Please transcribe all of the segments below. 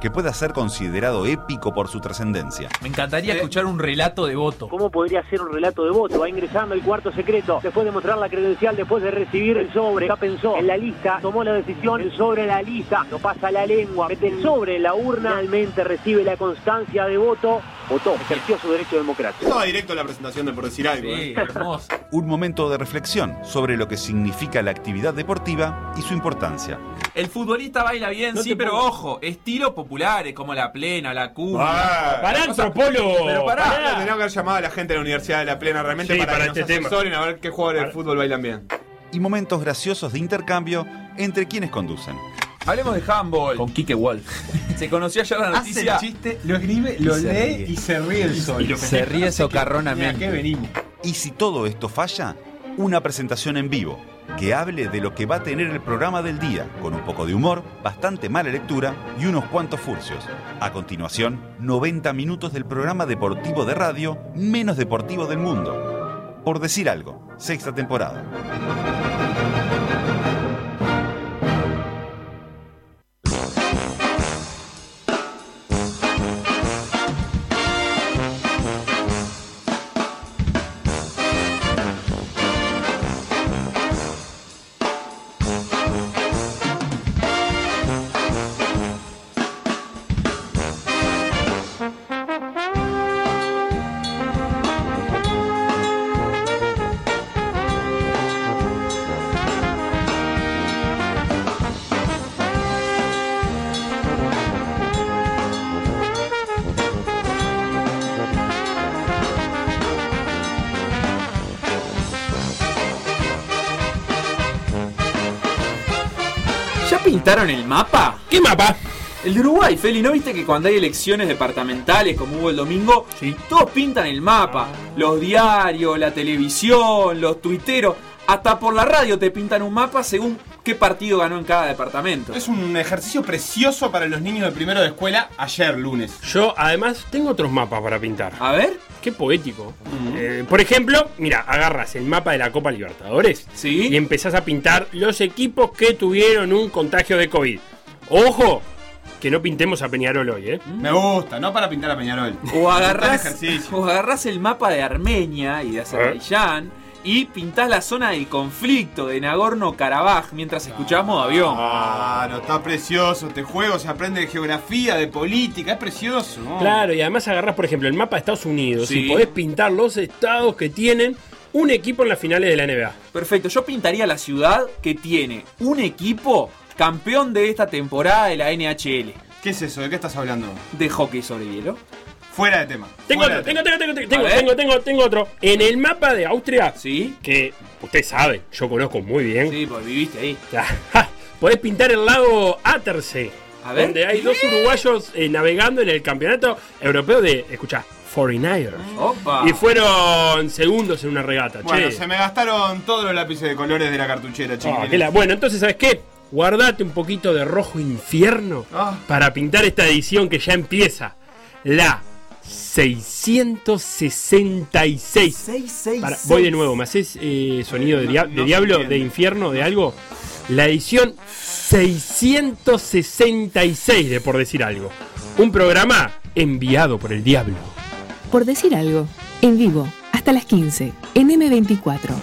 que pueda ser considerado épico por su trascendencia. Me encantaría escuchar un relato de voto. ¿Cómo podría ser un relato de voto? Va ingresando el cuarto secreto, después de mostrar la credencial, después de recibir el sobre, ya pensó en la lista, tomó la decisión, el sobre en la lista, lo pasa la lengua, mete el sobre en la urna, finalmente recibe la constancia de voto, votó, ejerció su derecho democrático. Estaba directo a la presentación de por decir algo. Sí, ¿eh? hermoso. Un momento de reflexión sobre lo que significa la actividad deportiva y su importancia. El futbolista baila bien, No sí, pero ojo, estilos populares como la plena, la cuba. Ah, Pará, antropólogo. Pero pará. Tendríamos que haber llamado a la gente de la Universidad de La Plena realmente Sí, para, para que este nos tema. a ver qué jugadores de fútbol bailan bien. Y momentos graciosos de intercambio entre quienes conducen. Hablemos de handball. Con Kike Wolf. Se conoció ayer la Hace noticia. el chiste, lo escribe, lo Y se lee ríe. y se ríe el sol. Se ríe socarronamente. ¿qué venimos? Y si todo esto falla, una presentación en vivo que hable de lo que va a tener el programa del día, con un poco de humor, bastante mala lectura y unos cuantos furcios. A continuación, 90 minutos del programa deportivo de radio menos deportivo del mundo. Por decir algo, sexta temporada. El de Uruguay, Feli, ¿no viste que cuando hay elecciones departamentales como hubo el domingo, todos pintan el mapa? Los diarios, la televisión, los tuiteros, hasta por la radio te pintan un mapa según qué partido ganó en cada departamento. Es un ejercicio precioso para los niños de primero de escuela ayer, lunes. Yo además tengo otros mapas para pintar. A ver, Qué poético. Eh, por ejemplo, mira, agarras el mapa de la Copa Libertadores Sí. y empezás a pintar los equipos que tuvieron un contagio de COVID. Ojo, que no pintemos a Peñarol hoy, ¿eh? Me gusta, no para pintar a Peñarol. o agarrás, o agarrás el mapa de Armenia y de Azerbaiyán y pintás la zona del conflicto de Nagorno-Karabaj mientras escuchamos avión. Claro, está precioso este juego, se aprende de geografía, de política, es precioso. Claro, y además agarrás, por ejemplo, el mapa de Estados Unidos Sí. y podés pintar los estados que tienen un equipo en las finales de la NBA. Perfecto, yo pintaría la ciudad que tiene un equipo campeón de esta temporada de la NHL ¿Qué es eso? ¿De qué estás hablando? de hockey sobre hielo. Fuera de tema. Tengo otro, tengo, tema. tengo, tengo, tengo, tengo, tengo, tengo otro. En el mapa de Austria, ¿Sí? que usted sabe, yo conozco muy bien. Sí, pues viviste ahí. Podés pintar el lago Attersee. A ver. Donde hay dos uruguayos eh, navegando en el campeonato europeo de, escucha, 49ers. Opa. Y fueron segundos en una regata, Bueno, che. se me gastaron todos los lápices de colores de la cartuchera, Ah, qué la- Bueno, entonces, ¿sabes qué? Guardate un poquito de rojo infierno Ah. para pintar esta edición que ya empieza. La 666. 666. Para- voy de nuevo, ¿me haces eh, sonido de, No, dia- no de diablo, de infierno, de algo? La edición 666 de Por Decir Algo. Un programa enviado por el diablo. Por decir algo, en vivo, hasta las 15, en M24.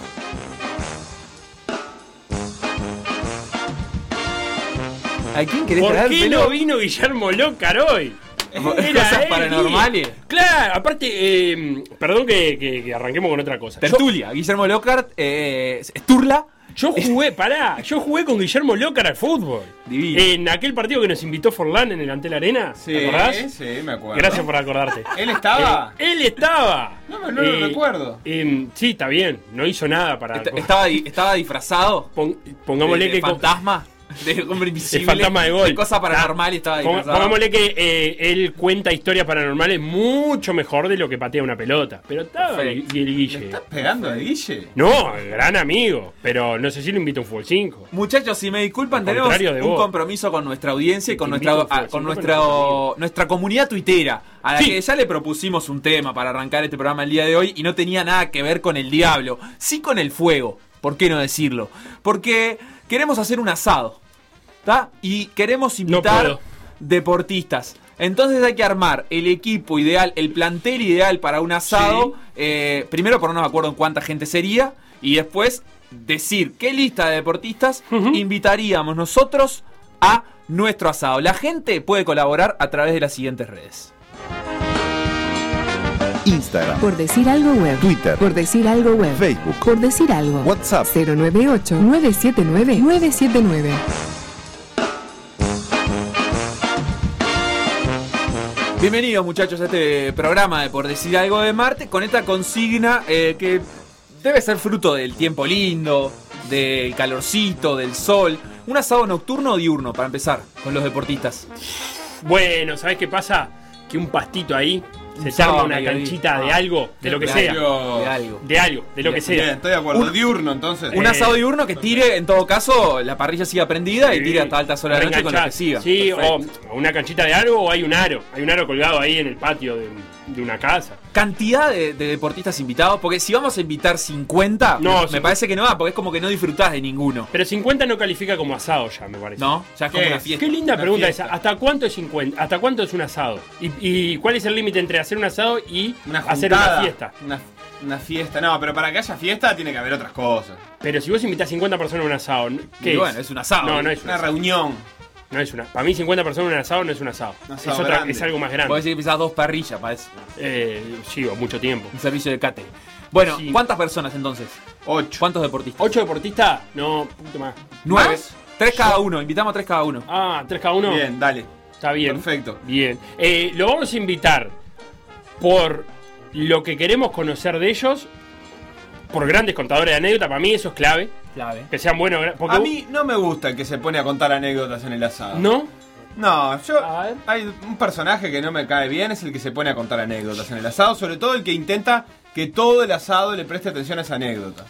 ¿A quién querés ¿Por qué no vino Guillermo Lócar hoy? Era Cosas él, paranormales. Guille. Claro, aparte, eh, perdón que, que- que arranquemos con otra cosa. Yo, Tertulia, Guillermo Lockhart, eh, Sturla. yo jugué, pará, yo jugué con Guillermo Lócar al fútbol. Divino. En aquel partido que nos invitó Forlán en el Antel Arena. Sí, ¿Te acordás? sí, me acuerdo. Gracias por acordarte. ¿Él estaba? Eh, él estaba. No, no, lo recuerdo. eh, sí, está bien. No hizo nada para. Est- estaba, di- estaba disfrazado. Pon- pongámosle de- de que. fantasma. De hombre invisible. El fantasma de gol. De cosa paranormal y estaba Pong- disfrazado. Pongámosle que eh, él cuenta historias paranormales mucho mejor de lo que patea una pelota. Pero estaba el ¿Le Guille. estás pegando al Guille? No, gran amigo. Pero no sé si lo invito a un fútbol 5. Muchachos, si me disculpan, Al tenemos contrario de un vos. compromiso con nuestra audiencia y con nuestra, invito, ah, con nuestra, pero nuestra comunidad tuitera, a la Sí. que ya le propusimos un tema para arrancar este programa el día de hoy y no tenía nada que ver con el diablo, sí con el fuego, ¿por qué no decirlo? Porque queremos hacer un asado, ¿está? Y queremos invitar deportistas. Entonces hay que armar el equipo ideal, el plantel ideal para un asado. Eh, primero ponernos de acuerdo en cuánta gente sería y después decir qué lista de deportistas invitaríamos nosotros a nuestro asado. La gente puede colaborar a través de las siguientes redes. Instagram, Por decir algo web. Twitter, Por decir algo web. Facebook, Por decir algo. WhatsApp. 098-979-979. Bienvenidos muchachos a este programa de Por Decir Algo de Marte con esta consigna eh, que debe ser fruto del tiempo lindo, del calorcito, del sol. Un asado nocturno o diurno para empezar con los deportistas. Bueno, ¿sabes qué pasa? Que un pastito ahí se arma una canchita de algo, de lo que sea. De algo. De algo, de lo que sea. Estoy de acuerdo. Un- Diurno, entonces. Un Eh, asado diurno que tire, en todo caso, la parrilla siga prendida y tire hasta altas horas de la noche con lo que siga. Sí, o una canchita de algo o hay un aro. Hay un aro colgado ahí en el patio de, de una casa. Cantidad de, de deportistas invitados, porque si vamos a invitar 50, No, me parece que no va, porque es como que no disfrutás de ninguno. Pero 50 no califica como asado ya, me parece. ¿No? Ya es como ¿Qué una es? fiesta. Qué linda Una pregunta fiesta. esa. ¿Hasta cuánto es 50? ¿Hasta cuánto es un asado? ¿Y, y cuál es el límite entre hacer un asado y Una hacer una fiesta? Una, una fiesta. No, pero para que haya fiesta tiene que haber otras cosas. Pero si vos invitás 50 personas a un asado, ¿qué Y es? bueno, es un asado. No, no es un Una reunión. No es una. Para mí 50 personas en un asado no es un asado. Un es, otra- algo más grande. decís que pisás dos parrillas para eso. Eh, sí, o mucho tiempo. Un servicio de cate. Bueno, Sí. ¿cuántas personas entonces? Ocho. ¿Cuántos deportistas? ¿Ocho deportistas? No, punto más. Nueve. ¿Más? Tres cada uno, invitamos a tres cada uno. Ah, tres cada uno. Bien, dale. Está bien. Perfecto. Bien. Eh, lo vamos a invitar por lo que queremos conocer de ellos, por grandes contadores de anécdota. Para mí eso es clave. Clave. Que sean buenos. Porque A vos- mí no me gusta el que se pone a contar anécdotas en el asado. ¿No? No, yo. A ver. Hay un personaje que no me cae bien, es el que se pone a contar anécdotas en el asado, sobre todo el que intenta que todo el asado le preste atención a esa anécdota.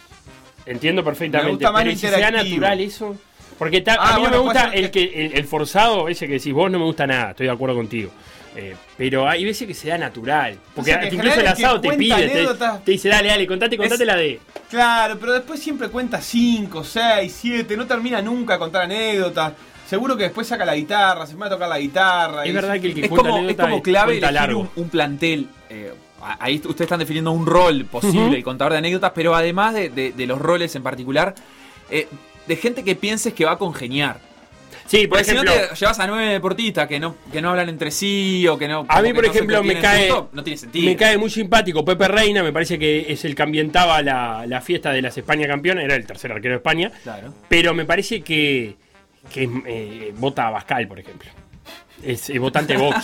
Entiendo perfectamente. Me gusta más pero lo ¿y si sea interactivo. natural eso? Porque ta- Ah, a mí bueno, no me puede gusta ser el, que, el, el forzado, ese que decís vos, no me gusta nada, estoy de acuerdo contigo. Eh, pero hay veces que se da natural. Porque O sea, que en incluso el general el que asado te cuenta pide, te, anécdotas- te dice, dale, dale, contate, contate Es- la de. Claro, pero después siempre cuenta 5, 6, 7, no termina nunca a contar anécdotas. Seguro que después saca la guitarra, se va a tocar la guitarra. Es y- verdad que el que Es cuenta como, es anécdota como clave elegir un, un plantel. eh, ahí ustedes están definiendo un rol posible, Ujú. el contador de anécdotas, pero además de, de- de los roles en particular, eh, de gente que pienses que va a congeniar. Sí, por Porque si ejemplo, no te llevas a nueve deportistas que no, que no hablan entre sí o que no. A mí, por no ejemplo, me cae, no tiene sentido. me cae muy simpático Pepe Reina, me parece que es el que ambientaba la, la fiesta de las España campeonas, era el tercer arquero de España, Claro. pero me parece que, que eh, vota a Bascal, por ejemplo. Es, es votante Vox.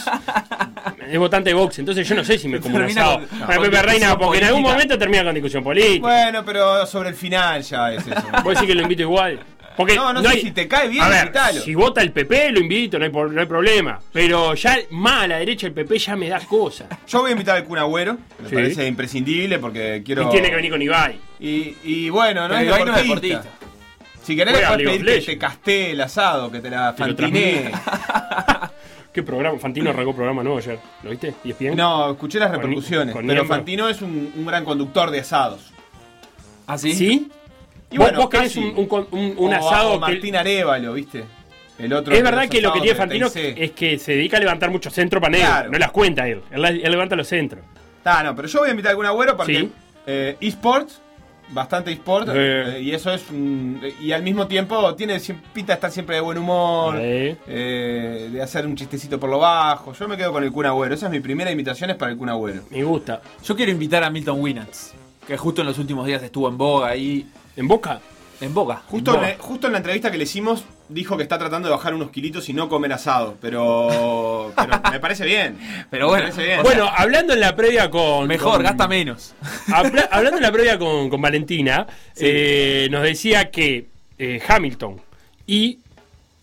es votante Vox, entonces yo no sé si me como con- con Pepe Reina, porque en algún momento termina con discusión política. Bueno, pero sobre el final ya es eso. Vos decís que lo invito igual. Porque No, no sé si te cae bien, A ver, invitalo. si vota el PP, lo invito, no hay, no hay problema. Pero ya más a la derecha el PP ya me da cosas. Yo voy a invitar al Kun Agüero, me Sí. parece imprescindible porque quiero. Y tiene que venir con Ibai. Y, y bueno, no es Ibai no es deportista. Si querés, Juega pedir que te casté el asado, que te la fantiné. ¿Qué programa? Fantino arrancó programa nuevo ayer. ¿Lo viste? ¿Y ESPN? No, escuché las Con- repercusiones. con pero Niembro. Fantino es un, un gran conductor de asados. ¿Ah, sí? ¿Sí? Y ¿Vos, bueno, vos querés casi. un, un con- un- un O- asado o que- Martín Arevalo, ¿viste? El otro. Es verdad que lo que tiene Fantino es que se dedica a levantar muchos centros para negro. Claro. No las cuenta él. Él, él levanta los centros. Ah, no, pero yo voy a invitar a algún agüero porque Sí. eh, esports, bastante esports, Eh. eh, y eso es un- Y al mismo tiempo tiene pinta de estar siempre de buen humor, Eh. eh, de hacer un chistecito por lo bajo. Yo me quedo con el Kun Agüero. Esa es mi primera invitación, es para el Kun Agüero. Me gusta. Yo quiero invitar a Milton Winans, que justo en los últimos días estuvo en boga ahí. ¿En Boca? En boga. Justo en la, justo en la entrevista que le hicimos, dijo que está tratando de bajar unos kilitos y no comer asado. Pero, pero me parece bien. Pero bueno, me parece bien. Bueno, hablando en la previa con. Mejor, con- gasta menos. Habla- hablando en la previa con, con Valentina, eh, nos decía que eh, Hamilton y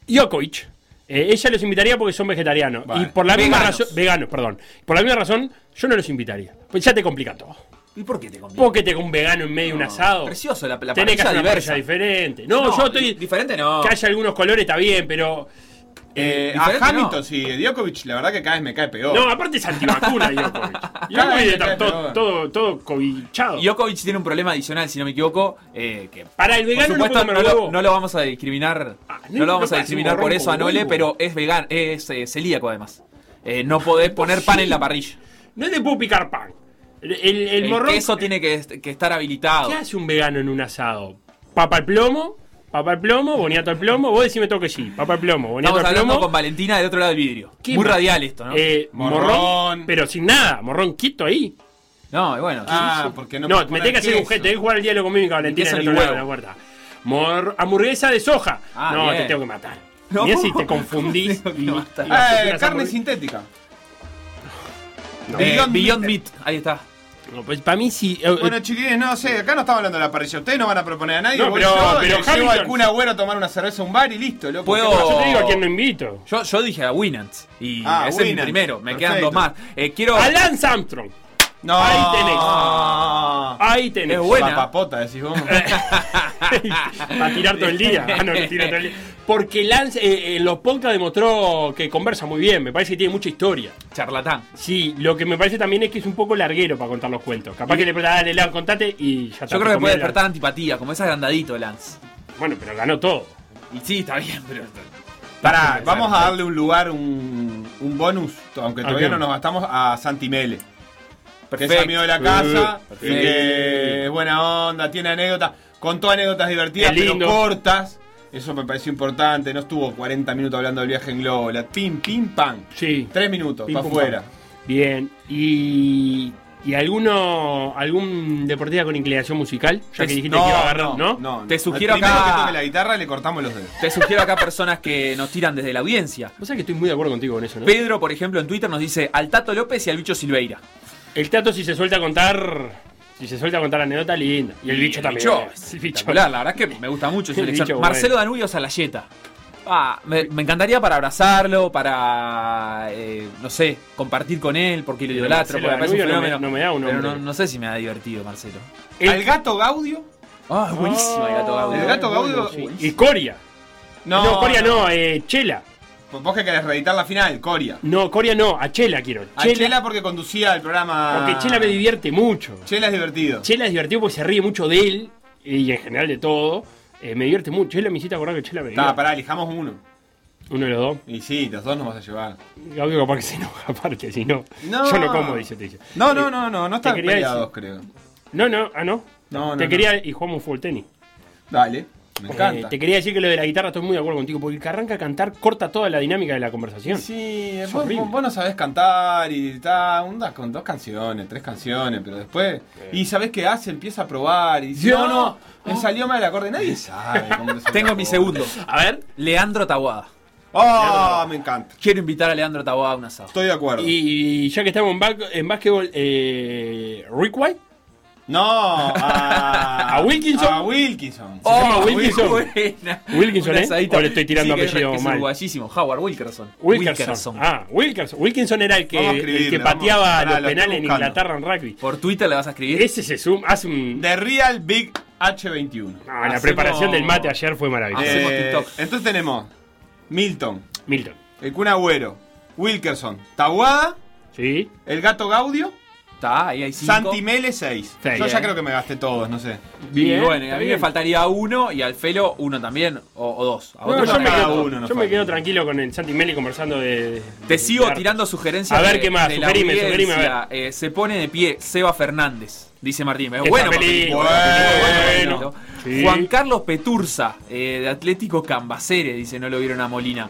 Djokovic. eh, ella los invitaría porque son vegetarianos. Vale. Y por la misma razón. Veganos, perdón. Por la misma razón, yo no los invitaría. Pues ya te complica todo. ¿Y por qué te conviene? ¿Por qué te con un vegano en medio de un asado? Precioso, la, la Tenés que hacer una diversa. parrilla diferente. No, yo estoy. Diferente no. Que haya algunos colores está bien, pero. Eh, a diferente Hamilton, no. sí. Djokovic, la verdad que cada vez me cae peor. No, aparte es antivacuna, Djokovic. Djokovic está todo, todo, todo cobichado. Djokovic tiene un problema adicional, si no me equivoco, eh, que Para el por vegano no supuesto no, lo, huevo. no lo vamos a discriminar, Ah, no, lo vamos a discriminar por eso a Nole, pero es vegano, es eh, celíaco además. Eh, no podés poner pan en la parrilla. No le puedo picar pan. El, el, el El, morrón. queso tiene que, est- que estar habilitado. ¿Qué hace un vegano en un asado? Papa al plomo, papa al plomo, boniato al plomo. Vos decime todo que sí. Papa al plomo, boniato Estamos al hablando plomo. con Valentina del otro lado del vidrio. ¿Qué Muy más? radial esto, ¿no? Eh, morrón. Morrón. pero sin nada. Morrón quieto ahí. no, y bueno. Ah, sí, sí. porque no No, me tenés que hacer un gesto. Tenés que jugar el diálogo conmigo y con Valentina en ni otro lado de la puerta. Mor- hamburguesa de soja. Ah, no, bien. te tengo que matar. No. Mirá si te confundís. Y- y haces Eh, carne sintética. No. Eh, Beyond Beyond, Meat. Meat. ahí está. No, pues para mí sí. eh, Bueno, chiquilines, no sé, acá no estamos hablando de la parrilla. Ustedes no van a proponer a nadie. No, pero- yo, pero le llevo al Kun Agüero a tomar una cerveza a un bar y listo, loco. Puedo- ¿Qué yo te digo a quién no invito. Yo, yo dije a Winant. Y Ah, ese es mi primero. Me Perfecto. quedan dos más. Eh, quiero. A Lance Armstrong. No. Ahí tenés. Ah. Ahí tenés. Es buena. Papapota, decís vos. Para tirar todo el día. Ah, no, que tira todo el día. Porque Lance eh, en los podcasts demostró que conversa muy bien. Me parece que tiene mucha historia. Charlatán. Sí, lo que me parece también es que es un poco larguero para contar los cuentos. Capaz que le preguntas, dale, Lan, contate y ya está. Yo creo que puede despertar antipatía, como es agrandadito Lance. Bueno, pero ganó todo. Y sí, está bien, pero. Pará, vamos a darle un lugar, un, un bonus, aunque todavía no nos gastamos, a Santi Mele. Que es Perfecto. amigo de la casa, y Perfecto. que es buena onda, tiene anécdotas, contó anécdotas divertidas, pero cortas. Eso me pareció importante, no estuvo 40 minutos hablando del viaje en globo. La pim, pim, pam. Sí. Tres minutos, para afuera. Bien. Y. ¿Y alguno, algún deportista con inclinación musical? Ya que Te- dijiste que iba a agarrar, ¿no? no. Te sugiero primero acá- que toque la guitarra le cortamos los dedos. Te sugiero acá personas que nos tiran desde la audiencia. Vos sabés que estoy muy de acuerdo contigo con eso, ¿no? Pedro, por ejemplo, en Twitter nos dice al Tato López y al bicho Silveira. El Tato si se suelta a contar. Si se suelta a contar anécdota, linda. Y el bicho también. Bicho, El bicho. la verdad es que me gusta mucho El elección. bicho, Marcelo Danubio Salayeta. Ah, me, me encantaría para abrazarlo, para, eh, no sé, compartir con él, porque lo idolatro, Marcelo porque un Danubio no me- fenómeno. no me da un pero nombre. no, no sé si me ha divertido, Marcelo. El- Al gato Gaudio. Ah, es buenísimo el gato Gaudio. El gato bueno, Gaudio. sí. Y Coria. No, Coria no, eh, Chela. Vos que querés reeditar la final, Coria. No, Coria no, a Chela quiero. A Chela, porque conducía el programa. Porque Chela me divierte mucho. Chela es divertido. Chela es divertido porque se ríe mucho de él y en general de todo. Eh, me divierte mucho. Chela me hiciste acordar que Chela me Está, divierte. pará, elijamos uno. Uno de los dos. Y sí, los dos nos vas a llevar. Gaudio capaz que se enoja aparte, si no. No. Yo no como, dice, te dice. No, no, no, no, no están peleados, creo. No, no, ah, no. No, no. te no. quería y jugamos fútbol tenis. Dale, me Eh, te quería decir que lo de la guitarra estoy muy de acuerdo contigo, porque el que arranca a cantar corta toda la dinámica de la conversación. Sí, Es vos, no sabés cantar y está andas con dos canciones, tres canciones, pero después. Y sabés qué hace, empieza a probar y dice, no, no, me salió mal el acorde. Nadie sabe cómo te Tengo mi segundo. A ver. Leandro Tabuada. ¡Oh! Me encanta. Quiero invitar a Leandro Tabuada a un asado. Estoy de acuerdo. Y ya que estamos en, en básquetbol, eh, Rick White. No, a. ¿A Wilkinson? A Wilkinson. Se llama Oh, Wilkinson. buena. Wilkinson, ¿eh? O le estoy tirando Sí, que es- apellido es mal. uruguayísimo. Howard Wilkerson. Wilkerson. Ah, Wilkerson. Wilkinson era el que, el pateaba los lo penales en. Inglaterra en rugby. Por Twitter le vas a escribir. Ese se suma, hace un. The Real Big H21. No, la preparación del mate ayer fue maravillosa. Hacemos Eh, TikTok. entonces tenemos Milton, Milton. el Kun Agüero, Wilkerson, Taguada, ¿Sí? el Gato Gaudio, Está, ahí hay cinco. Santi Mele 6. Seis. Yo ya creo que me gasté todos, no sé. Y Bien, bueno, y a mí bien. me faltaría uno y al Felo uno también, o, o dos. A No, otro yo no. me, quedo, uno nos yo me falta. quedo tranquilo con el Santi Meli conversando de. Te de- sigo de tirando sugerencias. A ver de- qué más, de la sugerime, sugerime, a ver. audiencia. Eh, se pone de pie Seba Fernández, dice Martín. Es bueno, bueno. bueno. Sí. Juan Carlos Peturza, eh, de Atlético Cambacere, dice, no lo vieron a Molina.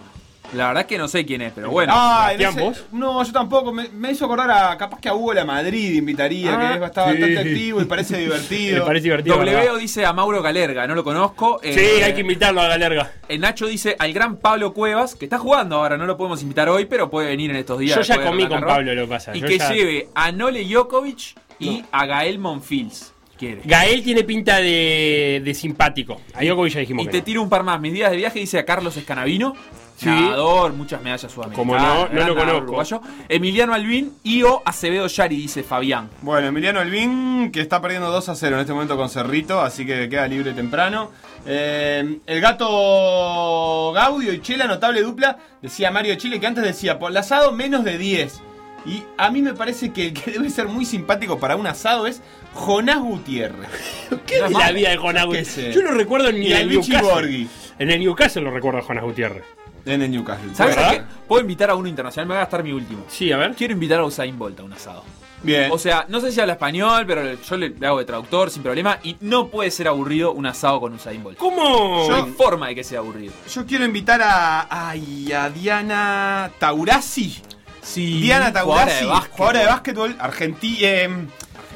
La verdad es que no sé quién es, pero bueno. Ah, en Sebastián, ese- ¿vos? No, yo tampoco. Me, me hizo acordar a. Capaz que a Hugo La Madrid invitaría, Ah, que es bastante, sí. bastante activo y parece divertido. Me parece divertido. ¿verdad? W dice a Mauro Galerga, no lo conozco. Sí, Eh, hay que invitarlo a Galerga. eh, Nacho dice al gran Pablo Cuevas, que está jugando ahora, no lo podemos invitar hoy, pero puede venir en estos días. Yo ya de comí con. Pablo, lo que pasa. Y Yo que ya- lleve a Nole Djokovic y a Gael Monfils. Quiere. Gael tiene pinta de, de simpático. Ahí algo que ya dijimos Y que te no. tiro un par más. Mis días de viaje dice a Carlos Escanavino. Sí. Nadador, muchas medallas sudamericanas. Como no, no lo conozco. uruguayo. Emiliano Albín y o Acevedo Yari, dice Fabián. Bueno, Emiliano Elvin, que está perdiendo 2 a 0 en este momento con Cerrito, así que queda libre temprano. Eh, el gato Gaudio y Chela, notable dupla, decía Mario de Chile, que antes decía, por el asado menos de 10. Y a mí me parece que el que debe ser muy simpático para un asado es Jonás Gutiérrez. ¿Qué es la vida de Jonás ¿Qué Gutiérrez? Yo lo recuerdo en Y el Newcastle. Borghi. En el Newcastle lo recuerdo a Jonás Gutiérrez. En el Newcastle. ¿Sabes qué? Puedo invitar a uno internacional, me voy a gastar mi último. Sí, a ver. Quiero invitar a Usain Bolt a un asado. Bien. O sea, no sé si habla español, pero yo le, hago de traductor sin problema. Y no puede ser aburrido un asado con Usain Bolt. ¿Cómo? No hay forma de que sea aburrido. Yo quiero invitar a, ay, a Diana Taurasi. Sí, Diana Taurasi, jugadora de básquetbol argentina,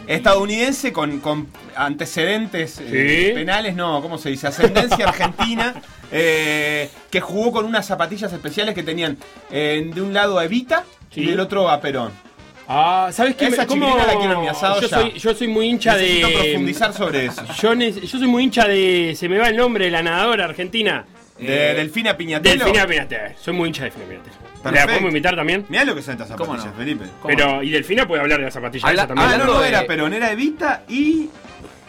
estadounidense con, con antecedentes eh, Sí. penales, no, ¿cómo se dice? Ascendencia argentina, eh, que jugó con unas zapatillas especiales que tenían eh, de un lado a Evita Sí. y del otro a Perón. Ah, ¿sabes qué? Esa ¿Cómo? la quiero en mi asado yo, ya. soy, yo soy muy hincha Necesito de. profundizar sobre eso. Yo, ne- yo soy muy hincha de. Se me va el nombre de la nadadora argentina. De Delfina Piñatelo. Delfina Piñatel. Soy muy hincha de Delfina Piñatel. ¿La podemos invitar también? Mirá lo que son estas ¿Cómo zapatillas, no? Felipe. ¿Cómo Pero, y Delfina puede hablar de la zapatilla Habla- esa también. Ah, no, no de- era Perón, era Evita y...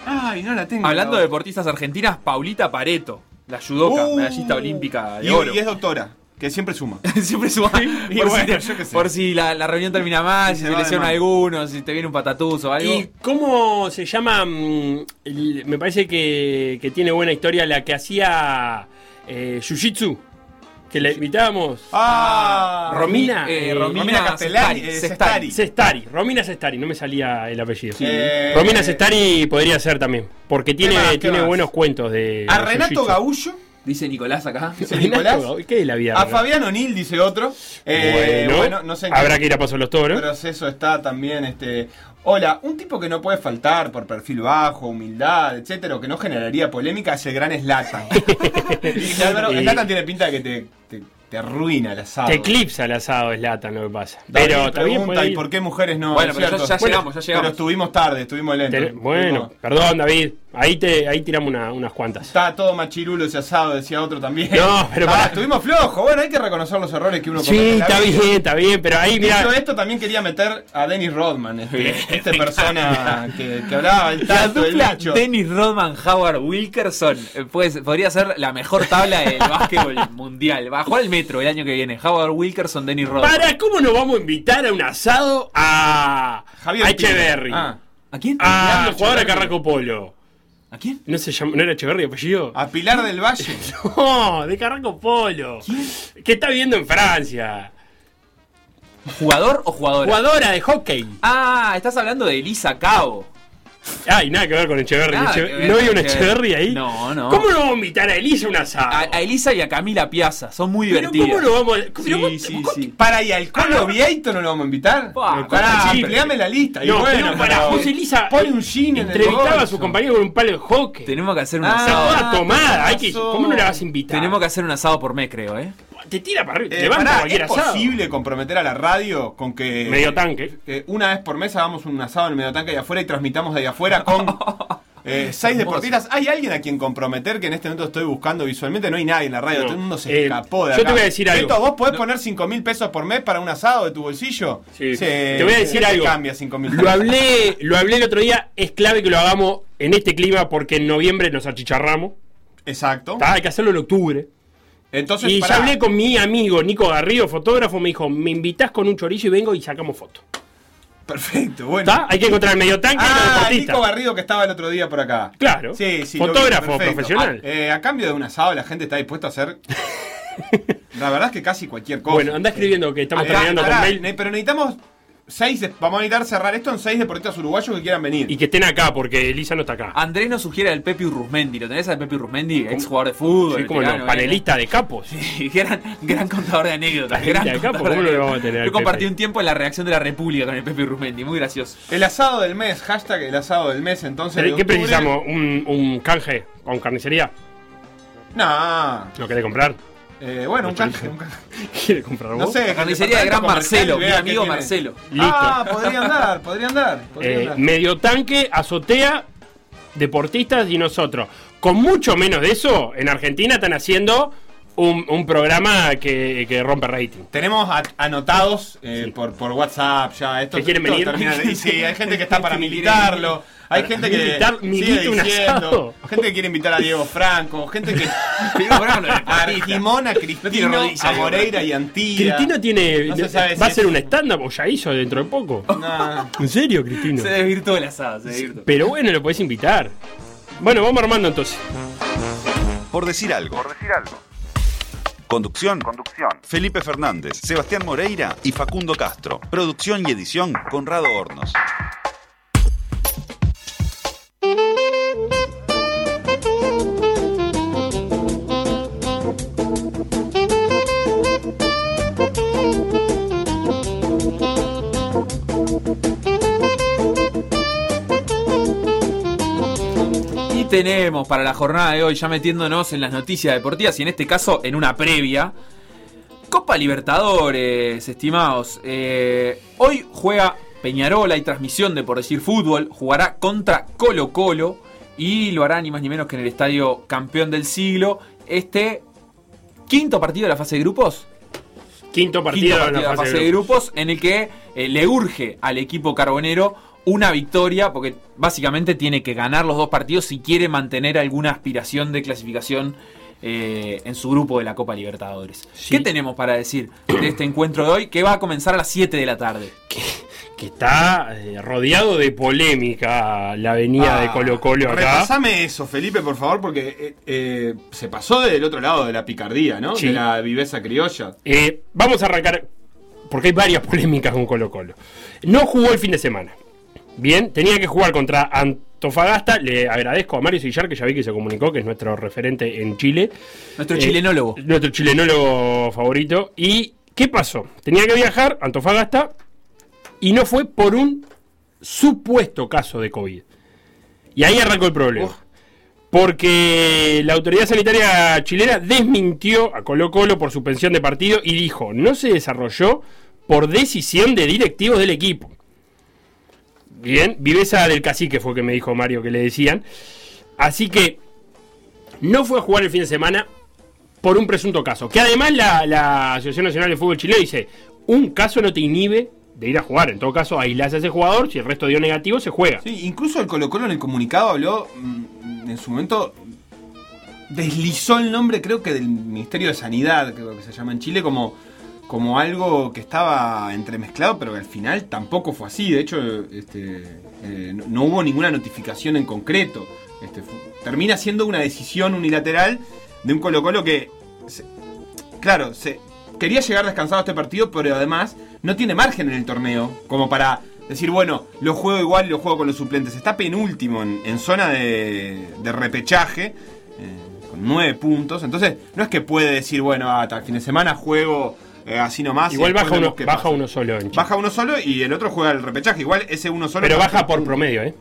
Ay, no la tengo. Hablando de de deportistas argentinas, Paulita Pareto, la judoka, Uh, medallista olímpica de y, oro. y es doctora, que siempre suma. Siempre suma. y por, bueno, si, por si la, la reunión termina mal, Y si se se mano. algunos, si te viene un patatús o algo. ¿Y cómo se llama? mm, me parece que, que tiene buena historia la que hacía eh, Jiu-Jitsu. Que le invitábamos. Ah, Romina, eh, eh, Romina, Romina Castellari, Sestari, eh, Sestari. Sestari. Romina Sestari, no me salía el apellido. Eh, Romina Sestari podría ser también, porque tiene, tiene buenos cuentos de. A Renato. Gaullo, Dice Nicolás acá. dice Nicolás. ¿Qué es la vida? A? Fabián O'Neill, dice otro. Eh, bueno, bueno, no sé en qué habrá que ir a Paso los Toros. proceso está también este. Hola, un tipo que no puede faltar por perfil bajo, humildad, etcétera, o que no generaría polémica es el gran Slatan. Zlatan tiene pinta de que te, te, te arruina el asado. Te eclipsa el asado, es lata, lo que pasa. David Pero también pregunta, ¿y por qué mujeres no? Bueno, pero ya- cierto. ya Bueno, llegamos, ya llegamos. Pero estuvimos tarde, estuvimos lentos. Ten- Bueno, Estuvimos- perdón, David. Ahí te ahí tiramos una- unas cuantas. Está todo machirulo ese asado, decía otro también. No, pero Ah, estuvimos flojos. Bueno, hay que reconocer los errores que uno comete Sí, la está vida. bien, está bien, pero ahí, mira. Dicho esto, también quería meter a Dennis Rodman, este, este persona que, que hablaba el La tanto del dupla. Dennis Rodman Howard Wilkerson eh, pues, podría ser la mejor tabla del básquetbol mundial. Bajó al metro el año que viene. Howard Wilkerson, Dennis Rodman. Para, ¿cómo nos vamos a invitar a un asado a, Javier a Echeverry? Ah, ¿A quién? A Mirando jugador de Echeverry. Carraco Polo. ¿A quién? ¿No, se llama, ¿No era Echeverry apellido? a Pilar del Valle. No, de Carraco Polo. Que está viviendo en Francia. ¿Jugador o jugadora? Jugadora de hockey. Ah, estás hablando de Elisa Cabo. Ay, nada que ver con Echeverry. Nada Eche- que ver ¿No con hay un Echeverry. Ahí? No, no. ¿Cómo no vamos a invitar a Elisa a un asado? A, a Elisa y a Camila Piazza. Son muy Pero divertidas. ¿cómo no vamos a.? Sí, vos- sí, vos- sí. Para y al Colo Vieito no lo vamos a invitar. Pa, Pará, sí, ampliame la lista. Y No, bueno, pero para José Elisa. Pone un gin en el Entrevistaba a su compañero con un palo de hockey. Tenemos que hacer un Ah, asado. toda tomada. Hay que, razón. ¿Cómo no la vas a invitar? Tenemos que hacer un asado por mes, creo, ¿eh? Te tira para arriba. Eh, te levanta pará, cualquier ¿Es asado. posible comprometer a la radio con que. Medio tanque. que una vez por mes hagamos un asado en el medio tanque de afuera y transmitamos de ahí afuera con eh, seis deportistas? ¿Hay alguien a quien comprometer que en este momento estoy buscando visualmente? No hay nadie en la radio, No. todo el mundo se Eh, escapó de yo acá. te voy a decir algo. Beto, ¿vos podés poner 5 mil pesos por mes para un asado de tu bolsillo? Sí. Te voy a decir ¿qué te algo. cambia 5 mil Lo hablé, lo hablé el otro día. Es clave que lo hagamos en este clima porque en noviembre nos achicharramos. Exacto. Está, Hay que hacerlo en octubre. Entonces, Y pará. ya hablé con mi amigo Nico Garrido, fotógrafo. Me dijo: Me invitas con un chorillo y vengo y sacamos fotos. Perfecto, bueno. ¿Está? Hay que encontrar el medio tanque Ah. Nico Garrido que estaba el otro día por acá. Claro. Sí, sí. vi, Fotógrafo profesional. Ah, eh, a cambio de un asado, la gente está dispuesta a hacer. la verdad es que casi cualquier cosa. Bueno, anda escribiendo que estamos Acá, terminando pará, con mail. Pero necesitamos seis. de- vamos a necesitar cerrar esto en seis deportistas uruguayos que quieran venir. Y que estén acá porque Elisa no está acá. Andrés nos sugiere al Pepe Urrusmendi. ¿Lo tenés al Pepe Urrusmendi? Ex jugador de fútbol. Sí, como ¿eh? panelistas de capos. Sí, gran, gran contador de anécdotas. Panelista Gran de campo, contador ¿cómo de no lo vamos a anécdotas. tener al Yo compartí un tiempo en la reacción de la República con el Pepe Urrusmendi. Muy gracioso. El asado del mes, hashtag el asado del mes, entonces. ¿Qué precisamos? ¿Un, un canje con carnicería? No. ¿Lo querés comprar? Eh, bueno, un canje. chorizo. un canje. ¿Quieres comprar No vos? sé. La carnicería de Gran Marcelo, mi amigo. Marcelo. Listo. Ah, podría andar, podría andar. podría Eh, andar. medio tanque, azotea deportistas y nosotros. Con mucho menos de eso, en Argentina están haciendo un, un programa que, que rompe rating. Tenemos a- anotados eh, por, por WhatsApp ya. Esto, ¿Que quieren esto venir? termina de- y sí, hay gente que está para militarlo. Hay gente que Militar- sigue diciendo. asado. Gente que quiere invitar a Diego Franco. Gente que. No a. Argimón, a Cristino, a Moreira y a Antía. Cristino tiene. No se sabe va a si ser es- un stand-up o ya hizo dentro de poco. Nah. ¿En serio, Cristino? Se desvirtuó el asado, se desvirtuó. Pero bueno, lo podés invitar. Bueno, vamos armando entonces. Por decir algo. Por decir algo. Conducción. Conducción. Felipe Fernández, Sebastián Moreira y Facundo Castro. Producción y edición Conrado Hornos. Tenemos para la jornada de hoy, ya metiéndonos en las noticias deportivas y en este caso en una previa. Copa Libertadores, estimados. Eh, hoy juega Peñarol, hay transmisión de por decir fútbol. Jugará contra Colo Colo y lo hará ni más ni menos que en el estadio campeón del siglo. Este quinto partido de la fase de grupos. Quinto partido, Quinto partido la fase, de grupos. grupos en el que eh, le urge al equipo carbonero una victoria, porque básicamente tiene que ganar los dos partidos si quiere mantener alguna aspiración de clasificación eh, en su grupo de la Copa Libertadores. Sí. ¿Qué tenemos para decir de este encuentro de hoy que va a comenzar a las 7 de la tarde? Que está eh, rodeado de polémica la avenida Ah, de Colo Colo acá. Repasame eso, Felipe, por favor, porque eh, eh, se pasó del otro lado de la picardía, ¿no? Sí. De la viveza criolla. Eh, vamos a arrancar, porque hay varias polémicas con Colo Colo. No jugó el fin de semana. Bien, tenía que jugar contra Antofagasta. Le agradezco a Mario Sillar, que ya vi que se comunicó, que es nuestro referente en Chile. Nuestro Eh, chilenólogo. Nuestro chilenólogo favorito. ¿Y qué pasó? Tenía que viajar a Antofagasta y no fue por un supuesto caso de COVID. Y ahí arrancó el problema. Porque la autoridad sanitaria chilena desmintió a Colo Colo por suspensión de partido y dijo, no se desarrolló por decisión de directivos del equipo. Bien, viveza del cacique fue que me dijo Mario que le decían. Así que no fue a jugar el fin de semana por un presunto caso. Que además la, Asociación Nacional de Fútbol Chileno dice, un caso no te inhibe de ir a jugar. En todo caso, aislás a ese jugador, si el resto dio negativo, se juega. Sí, incluso el Colo Colo en el comunicado habló, mm, en su momento, deslizó el nombre, creo que del Ministerio de Sanidad, creo que se llama en Chile, como, como algo que estaba entremezclado, pero que al final tampoco fue así. De hecho, este, eh, no, hubo ninguna notificación en concreto. Este, termina siendo una decisión unilateral de un Colo Colo que, claro, se, quería llegar descansado a este partido, pero además no tiene margen en el torneo como para decir, bueno, lo juego igual y lo juego con los suplentes. Está penúltimo en, zona de, de repechaje, eh, con nueve puntos. Entonces, no es que puede decir, bueno, ah, hasta el fin de semana juego eh, así nomás. Igual baja uno, baja uno solo en Chile. Baja uno solo y el otro juega el repechaje. Igual ese uno solo. Pero baja por promedio, ¿eh?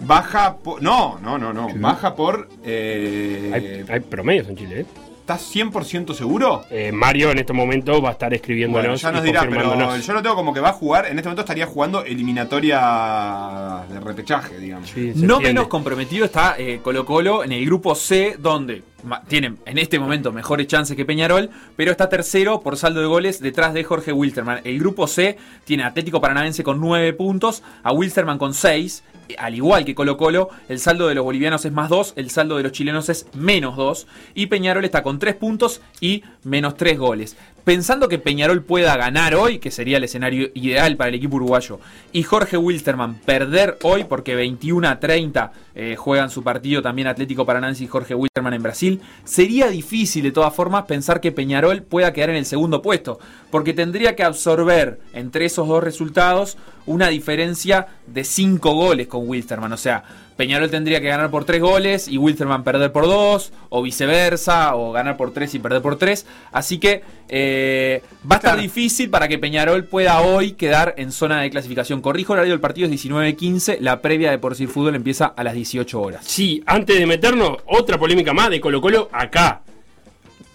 Baja por. No, no, no, no. Baja por. eh, Hay, hay promedios en Chile, ¿eh? ¿Estás 100% seguro? Eh, Mario en estos momentos va a estar escribiéndonos Bueno, ya y nos dirá, pero yo lo tengo como que va a jugar. En este momento estaría jugando eliminatoria de repechaje, digamos. Sí, No entiende. menos comprometido está eh, Colo Colo en el grupo C, donde tienen en este momento mejores chances que Peñarol, pero está tercero por saldo de goles detrás de Jorge Wilstermann. El grupo C tiene Atlético Paranaense con 9 puntos, a Wilstermann con 6. Al igual que Colo Colo, el saldo de los bolivianos es más 2, el saldo de los chilenos es menos 2. Y Peñarol está con 3 puntos y menos 3 goles. Pensando que Peñarol pueda ganar hoy, que sería el escenario ideal para el equipo uruguayo, y Jorge Wilstermann perder hoy, porque 21 a 30 eh, juegan su partido también Atlético Paranaense y Jorge Wilstermann en Brasil, sería difícil de todas formas pensar que Peñarol pueda quedar en el segundo puesto, porque tendría que absorber entre esos dos resultados una diferencia de 5 goles con Wilstermann. O sea, Peñarol tendría que ganar por 3 goles y Wilstermann perder por 2, o viceversa, o ganar por 3 y perder por 3. Así que eh, va a estar Claro. difícil para que Peñarol pueda hoy quedar en zona de clasificación. Corrijo, el horario del partido es 19.15, la previa de Por si Fútbol empieza a las 18 horas. Sí, antes de meternos, otra polémica más de Colo Colo acá.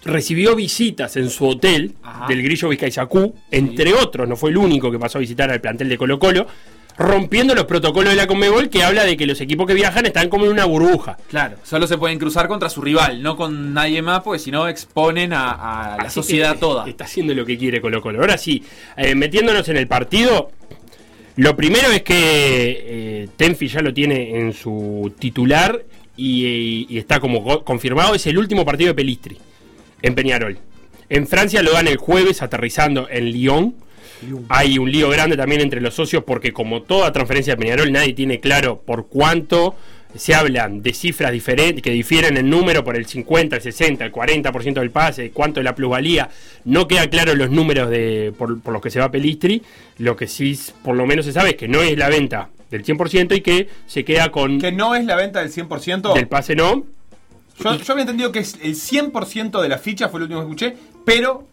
Recibió visitas en su hotel Ajá. del Grillo Vizcaizacú, entre otros, no fue el único que pasó a visitar al plantel de Colo Colo. Rompiendo los protocolos de la Conmebol que habla de que los equipos que viajan están como en una burbuja. Claro, solo se pueden cruzar contra su rival, no con nadie más, porque si no exponen a, a la Así sociedad toda. Está haciendo lo que quiere Colo Colo. Ahora sí, eh, metiéndonos en el partido, lo primero es que eh, Tenfi ya lo tiene en su titular y, y está como co- confirmado. Es el último partido de Pelistri en Peñarol. En Francia lo dan el jueves aterrizando en Lyon. Hay un lío grande también entre los socios porque como toda transferencia de Peñarol nadie tiene claro por cuánto se hablan de cifras diferentes que difieren en número por el 50, el 60, el 40% del pase, cuánto es la plusvalía. No queda claro los números de por, por los que se va Pelistri. Lo que sí por lo menos se sabe es que no es la venta del 100% y que se queda con Que no es la venta del 100%. del pase no. Yo, yo había entendido que es el 100% de la ficha, fue lo último que escuché, pero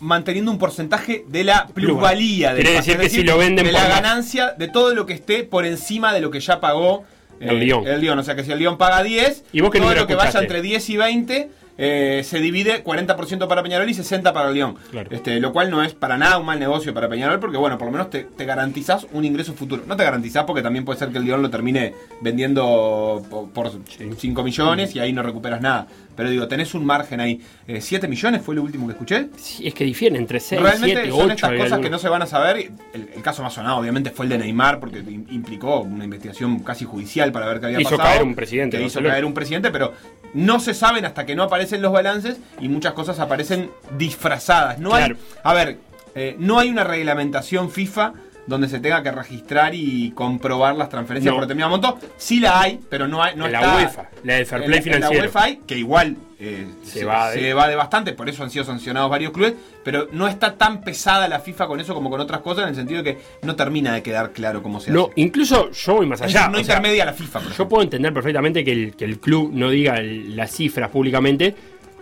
manteniendo un porcentaje de la plusvalía Quiere decir es que si lo venden de por la más. ganancia de todo lo que esté por encima de lo que ya pagó eh, El Lyon. el Lyon. O sea que si el Lyon paga 10, ¿Y vos qué todo lo que vaya entre 10 y 20 eh, se divide 40% para Peñarol y 60% para el. Claro. Este, lo cual no es para nada un mal negocio para Peñarol porque, bueno, por lo menos te, te garantizás un ingreso futuro. No te garantizás porque también puede ser que el Lyon lo termine vendiendo po- por, 5 millones y ahí no recuperas nada. Pero digo, tenés un margen ahí. Eh, ¿7 millones fue lo último que escuché? Sí, es que difieren entre 6, Realmente 7, son 8. estas cosas que no se van a saber. El, el caso más sonado, obviamente, fue el de Neymar, porque im- implicó una investigación casi judicial para ver qué había Hizo pasado. caer un presidente Que hizo caer un presidente, pero no se saben hasta que no aparecen los balances y muchas cosas aparecen disfrazadas. No Claro. hay, a ver, eh, no hay una reglamentación FIFA donde se tenga que registrar y comprobar las transferencias No. por determinado monto. Sí la hay, pero no, hay, no En la está... UEFA, la del fair en play la- en la. UEFA hay, que igual eh, Se va de- se va de bastante, por eso han sido sancionados varios clubes, pero no está tan pesada la FIFA con eso como con otras cosas, en el sentido de que no termina de quedar claro cómo se No, hace. incluso yo voy más allá. no sea, intermedia la FIFA. por Yo puedo entender perfectamente que el, que el club no diga el- las cifras públicamente.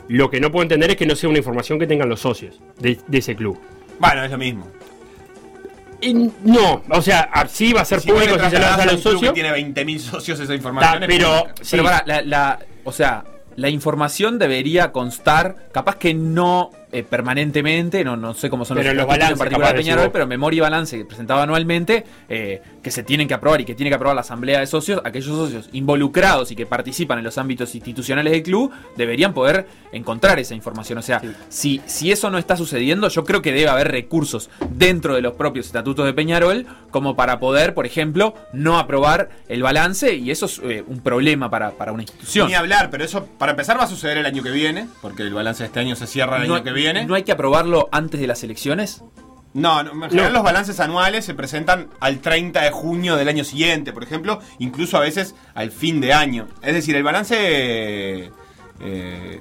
Lo que no puedo entender es que no sea una información que tengan los socios de, de ese club. Bueno, es lo mismo. Y no, o sea, así va a ser Si público si se lo das a los un club que socios. tiene 20.000 socios esa Ta, información. es pero, sí, Pero para, la, la- o sea, la información debería constar, capaz que no eh, permanentemente, no, no sé cómo son Pero los balances, en particular de Peñarol, pero memoria y balance presentado anualmente, eh, que se tienen que aprobar y que tiene que aprobar la asamblea de socios, aquellos socios involucrados y que participan en los ámbitos institucionales del club, deberían poder encontrar esa información. O sea, si, si eso no está sucediendo, yo creo que debe haber recursos dentro de los propios estatutos de Peñarol como para poder, por ejemplo, no aprobar el balance y eso es eh, un problema para, para una institución. Ni hablar, pero eso para empezar va a suceder el año que viene, porque el balance de este año se cierra el no, año que viene. ¿No hay que aprobarlo antes de las elecciones? No, no, en general No. los balances anuales se presentan al 30 de junio del año siguiente, por ejemplo, incluso a veces al fin de año. Es decir, el balance eh,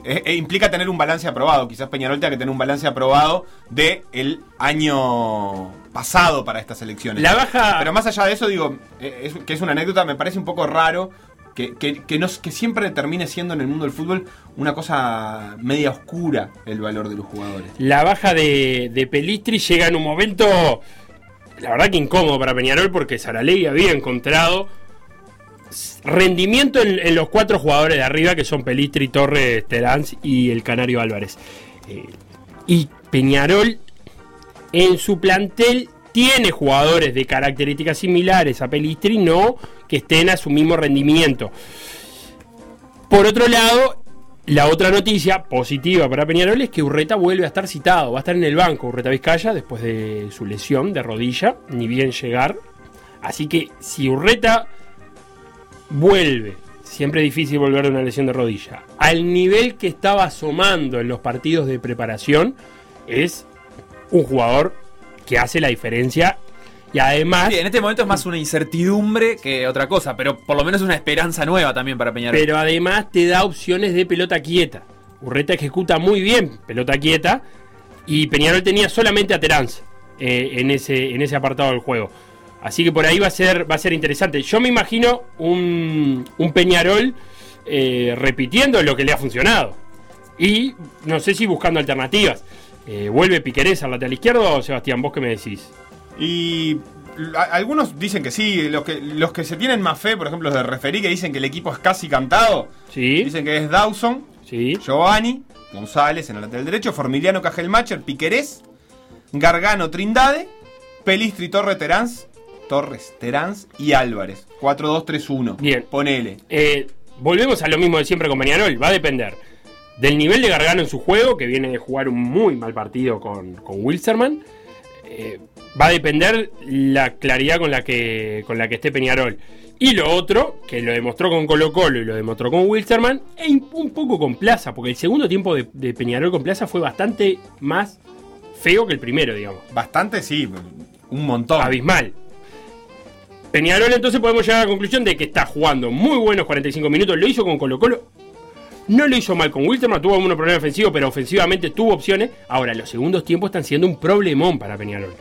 eh, implica tener un balance aprobado. Quizás Peñarol tenga que tener un balance aprobado de el año pasado para estas elecciones. La baja- Pero más allá de eso, digo, eh, es- que es una anécdota, me parece un poco raro que, que, siempre termine siendo en el mundo del fútbol una cosa media oscura el valor de los jugadores. La baja de, de Pelistri llega en un momento, la verdad que incómodo para Peñarol, porque Saralegui había encontrado rendimiento en, en los cuatro jugadores de arriba, que son Pelistri, Torres, Terán y el Canario Álvarez. Eh, y Peñarol en su plantel tiene jugadores de características similares a Pelistri, no que estén a su mismo rendimiento. Por otro lado, la otra noticia positiva para Peñarol es que Urreta vuelve a estar citado, va a estar en el banco Urreta Vizcaya después de su lesión de rodilla, ni bien llegar. Así que si Urreta vuelve, siempre es difícil volver de una lesión de rodilla, al nivel que estaba asomando en los partidos de preparación, es un jugador que hace la diferencia y además... Sí, en este momento es más una incertidumbre que otra cosa, pero por lo menos una esperanza nueva también para Peñarol. pero además te da opciones de pelota quieta. Urreta ejecuta muy bien pelota quieta y Peñarol tenía solamente a Terán eh, en, ese, en ese apartado del juego. Así que por ahí va a ser, va a ser interesante. Yo me imagino un, un Peñarol eh, repitiendo lo que le ha funcionado. Y no sé si buscando alternativas. Eh, ¿Vuelve Piquerés al lateral izquierdo o Sebastián? ¿Vos qué me decís? Y a- algunos dicen que sí, los que, los que se tienen más fe, por ejemplo los de referí, que dicen que el equipo es casi cantado, Sí, dicen que es Dawson, sí. Giovanni, González en el lateral derecho, Formiliano Cajelmacher, Piquerés, Gargano Trindade, Pelistri Torre Torres, Terán y Álvarez. 4-2-3-1. Bien. Ponele. Eh, volvemos a lo mismo de siempre con Peñarol. Va a depender del nivel de Gargano en su juego, que viene de jugar un muy mal partido con, con Wilstermann. Eh, va a depender la claridad con la que, con la que esté Peñarol. Y lo otro, que lo demostró con Colo Colo y lo demostró con Wilstermann, e un poco con Plaza, porque el segundo tiempo de, de Peñarol con Plaza fue bastante más feo que el primero, digamos. Bastante, sí. Un montón. Abismal. Peñarol entonces podemos llegar a la conclusión de que está jugando muy buenos 45 minutos. Lo hizo con Colo Colo. No lo hizo mal con Wilterman, tuvo algunos problemas ofensivos, pero ofensivamente tuvo opciones. Ahora, los segundos tiempos están siendo un problemón para Peñarol.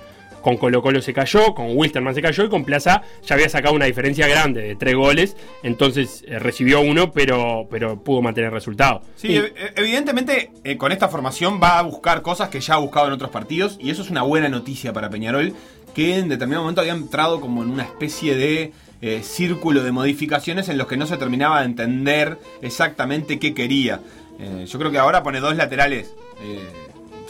Con Colo Colo se cayó, con Wilterman se cayó y con Plaza ya había sacado una diferencia grande de tres goles. Entonces eh, recibió uno, pero, pero pudo mantener el resultado. Sí, Y- ev- evidentemente eh, con esta formación va a buscar cosas que ya ha buscado en otros partidos y eso es una buena noticia para Peñarol, que en determinado momento había entrado como en una especie de eh, círculo de modificaciones en los que no se terminaba de entender exactamente qué quería. Eh, yo creo que ahora pone dos laterales. eh,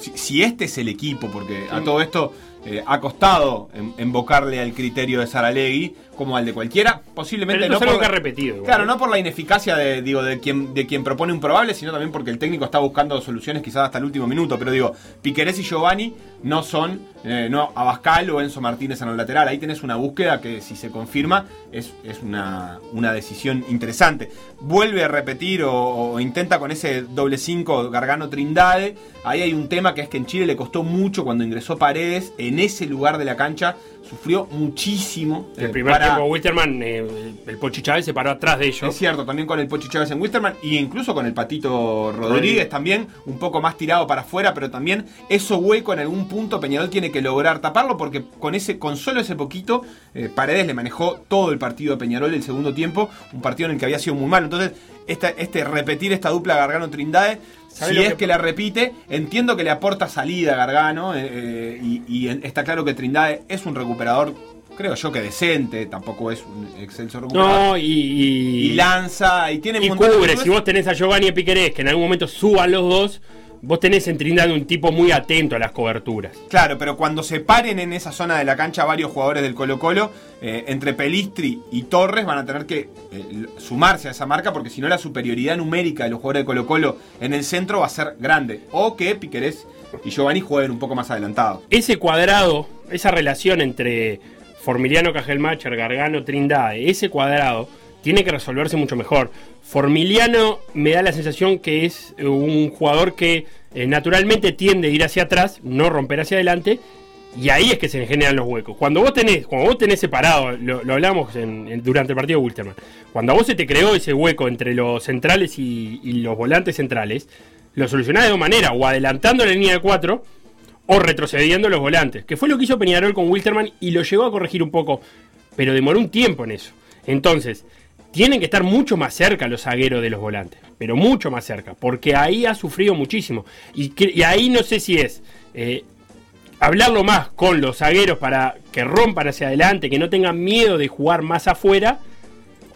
si, si este es el equipo, porque a todo esto eh, ha costado invocarle al criterio de Saralegui como al de cualquiera, posiblemente no es algo por- que ha repetido. igual, Claro, ¿eh? no por la ineficacia de, digo, de, quien, de quien propone un probable, sino también porque el técnico está buscando soluciones quizás hasta el último minuto. Pero digo, Piquerés y Giovanni no son, eh, no Abascal o Enzo Martínez en el lateral. Ahí tenés una búsqueda que si se confirma es, es una, una decisión interesante. Vuelve a repetir o, o intenta con ese doble 5 Gargano Trindade. Ahí hay un tema que es que en Chile le costó mucho cuando ingresó Paredes. En ese lugar de la cancha sufrió muchísimo. El eh, primer para- tiempo Wilterman, eh, el Pochi Chávez se paró atrás de ellos. es cierto, también con el Pochi Chávez en Wisterman y incluso con el Patito Rodríguez también, un poco más tirado para afuera, pero también eso hueco en algún punto Peñarol tiene que lograr taparlo porque con ese con solo ese poquito eh, Paredes le manejó todo el partido a Peñarol el segundo tiempo, un partido en el que había sido muy malo. Entonces, esta, este repetir esta dupla Gargano Trindade ¿Sabe si es que- que la repite, entiendo que le aporta salida a Gargano eh, eh, y, está claro que Trindade es un recuperador, creo yo que decente, tampoco es un excelso recuperador. No, y, y, Y lanza y tiene y cubre. Si vos tenés a Giovanni y Piquerés, que en algún momento suban los dos, vos tenés en Trindade un tipo muy atento a las coberturas. Claro, pero cuando se paren en esa zona de la cancha varios jugadores del Colo Colo, eh, entre Pelistri y Torres van a tener que eh, sumarse a esa marca porque si no la superioridad numérica de los jugadores de Colo Colo en el centro va a ser grande. O que Piquerés y Giovanni jueguen un poco más adelantados. Ese cuadrado, esa relación entre Formiliano, Cajelmacher, Gargano, Trindade, ese cuadrado tiene que resolverse mucho mejor. Formiliano me da la sensación que es eh, un jugador que eh, naturalmente tiende a ir hacia atrás, no romper hacia adelante, y ahí es que se generan los huecos. Cuando vos tenés, cuando vos tenés separado, lo, lo hablamos durante el partido de Wilterman, cuando a vos se te creó ese hueco entre los centrales y, y los volantes centrales, lo solucionás de dos maneras, o adelantando la línea de cuatro, o retrocediendo los volantes, que fue lo que hizo Peñarol con Wilterman y lo llegó a corregir un poco, pero demoró un tiempo en eso. Entonces, tienen que estar mucho más cerca los zagueros de los volantes, pero mucho más cerca, porque ahí ha sufrido muchísimo. Y, ahí no sé si es eh, hablarlo más con los zagueros para que rompan hacia adelante, que no tengan miedo de jugar más afuera,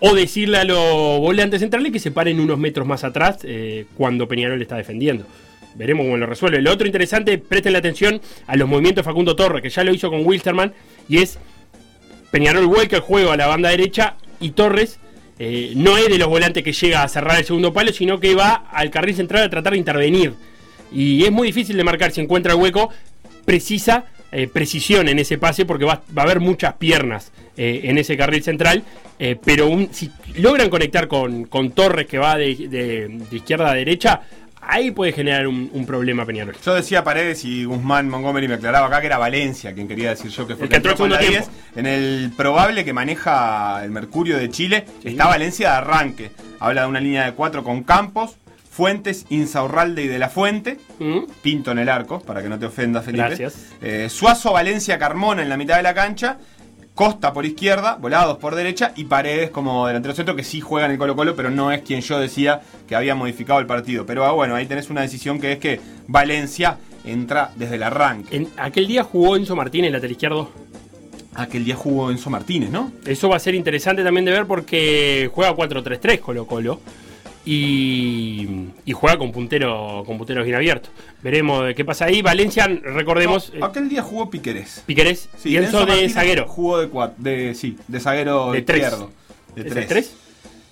o decirle a los volantes centrales que se paren unos metros más atrás eh, cuando Peñarol está defendiendo. Veremos cómo lo resuelve. Lo otro interesante, presten la atención a los movimientos de Facundo Torres, que ya lo hizo con Wilstermann, y es Peñarol vuelca el juego a la banda derecha y Torres eh, no es de los volantes que llega a cerrar el segundo palo, sino que va al carril central a tratar de intervenir. Y es muy difícil de marcar si encuentra el hueco, precisa eh, precisión en ese pase porque va, va a haber muchas piernas eh, en ese carril central. pero si logran conectar con, con Torres que va de- de izquierda a derecha, ahí puede generar un, un problema Peñarol. Yo decía Paredes y Guzmán Montgomery me aclaraba acá que era Valencia quien quería decir yo que fue El que entró con el la segundo 10. En el probable que maneja el Mercurio de Chile está Valencia de arranque. Habla de una línea de cuatro con Campos, Fuentes, Insaurralde y De la Fuente. ¿Mm? Pinto en el arco, para que no te ofendas, Felipe. Gracias. Eh, Suazo, Valencia, Carmona en la mitad de la cancha. Costa por izquierda, Volados por derecha y Paredes como delantero centro que sí juega en el Colo Colo, pero no es quien yo decía que había modificado el partido. Pero ah, bueno, ahí tenés una decisión que es que Valencia entra desde el arranque. En aquel día jugó Enzo Martínez, lateral izquierdo. Aquel día jugó Enzo Martínez, ¿no? Eso va a ser interesante también de ver porque juega 4-3-3 Colo Colo. Y, y juega con puntero con punteros bien abiertos. Veremos de qué pasa ahí. Valencia, recordemos, Aquel día jugó Piquerés. Piquerés Sí, y Enzo de Martínez zaguero. Jugó de, cua- de sí, de zaguero De tres. izquierdo. De ¿Es el tres. tres?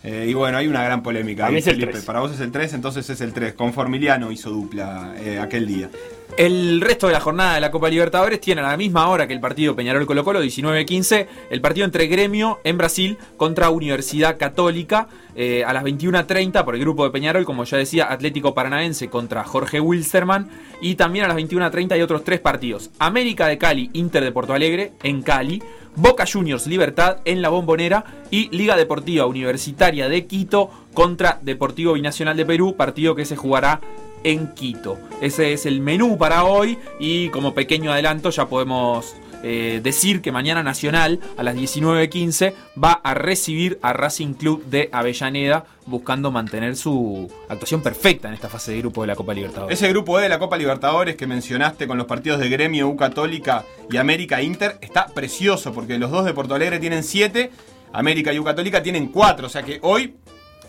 Eh, y bueno, hay una gran polémica. Para ahí, mí es el Felipe. tres. Para vos es el 3, entonces es el 3. Con Formiliano hizo dupla eh, aquel día. El resto de la jornada de la Copa Libertadores tiene a la misma hora que el partido Peñarol Colo Colo, 19-15, el partido entre Gremio en Brasil contra Universidad Católica eh, a las 21.30 por el grupo de Peñarol, como ya decía, Atlético Paranaense contra Jorge Wilstermann y también a las 21.30 hay otros tres partidos. América de Cali, Inter de Porto Alegre en Cali, Boca Juniors Libertad en la Bombonera y Liga Deportiva Universitaria de Quito contra Deportivo Binacional de Perú, partido que se jugará en Quito. Ese es el menú para hoy y como pequeño adelanto ya podemos eh, decir que mañana Nacional a las 19.15 va a recibir a Racing Club de Avellaneda buscando mantener su actuación perfecta en esta fase de grupo de la Copa Libertadores. Ese grupo E de la Copa Libertadores que mencionaste con los partidos de Gremio, U Católica y América Inter está precioso porque los dos de Porto Alegre tienen 7, América y U Católica tienen 4. O sea que hoy.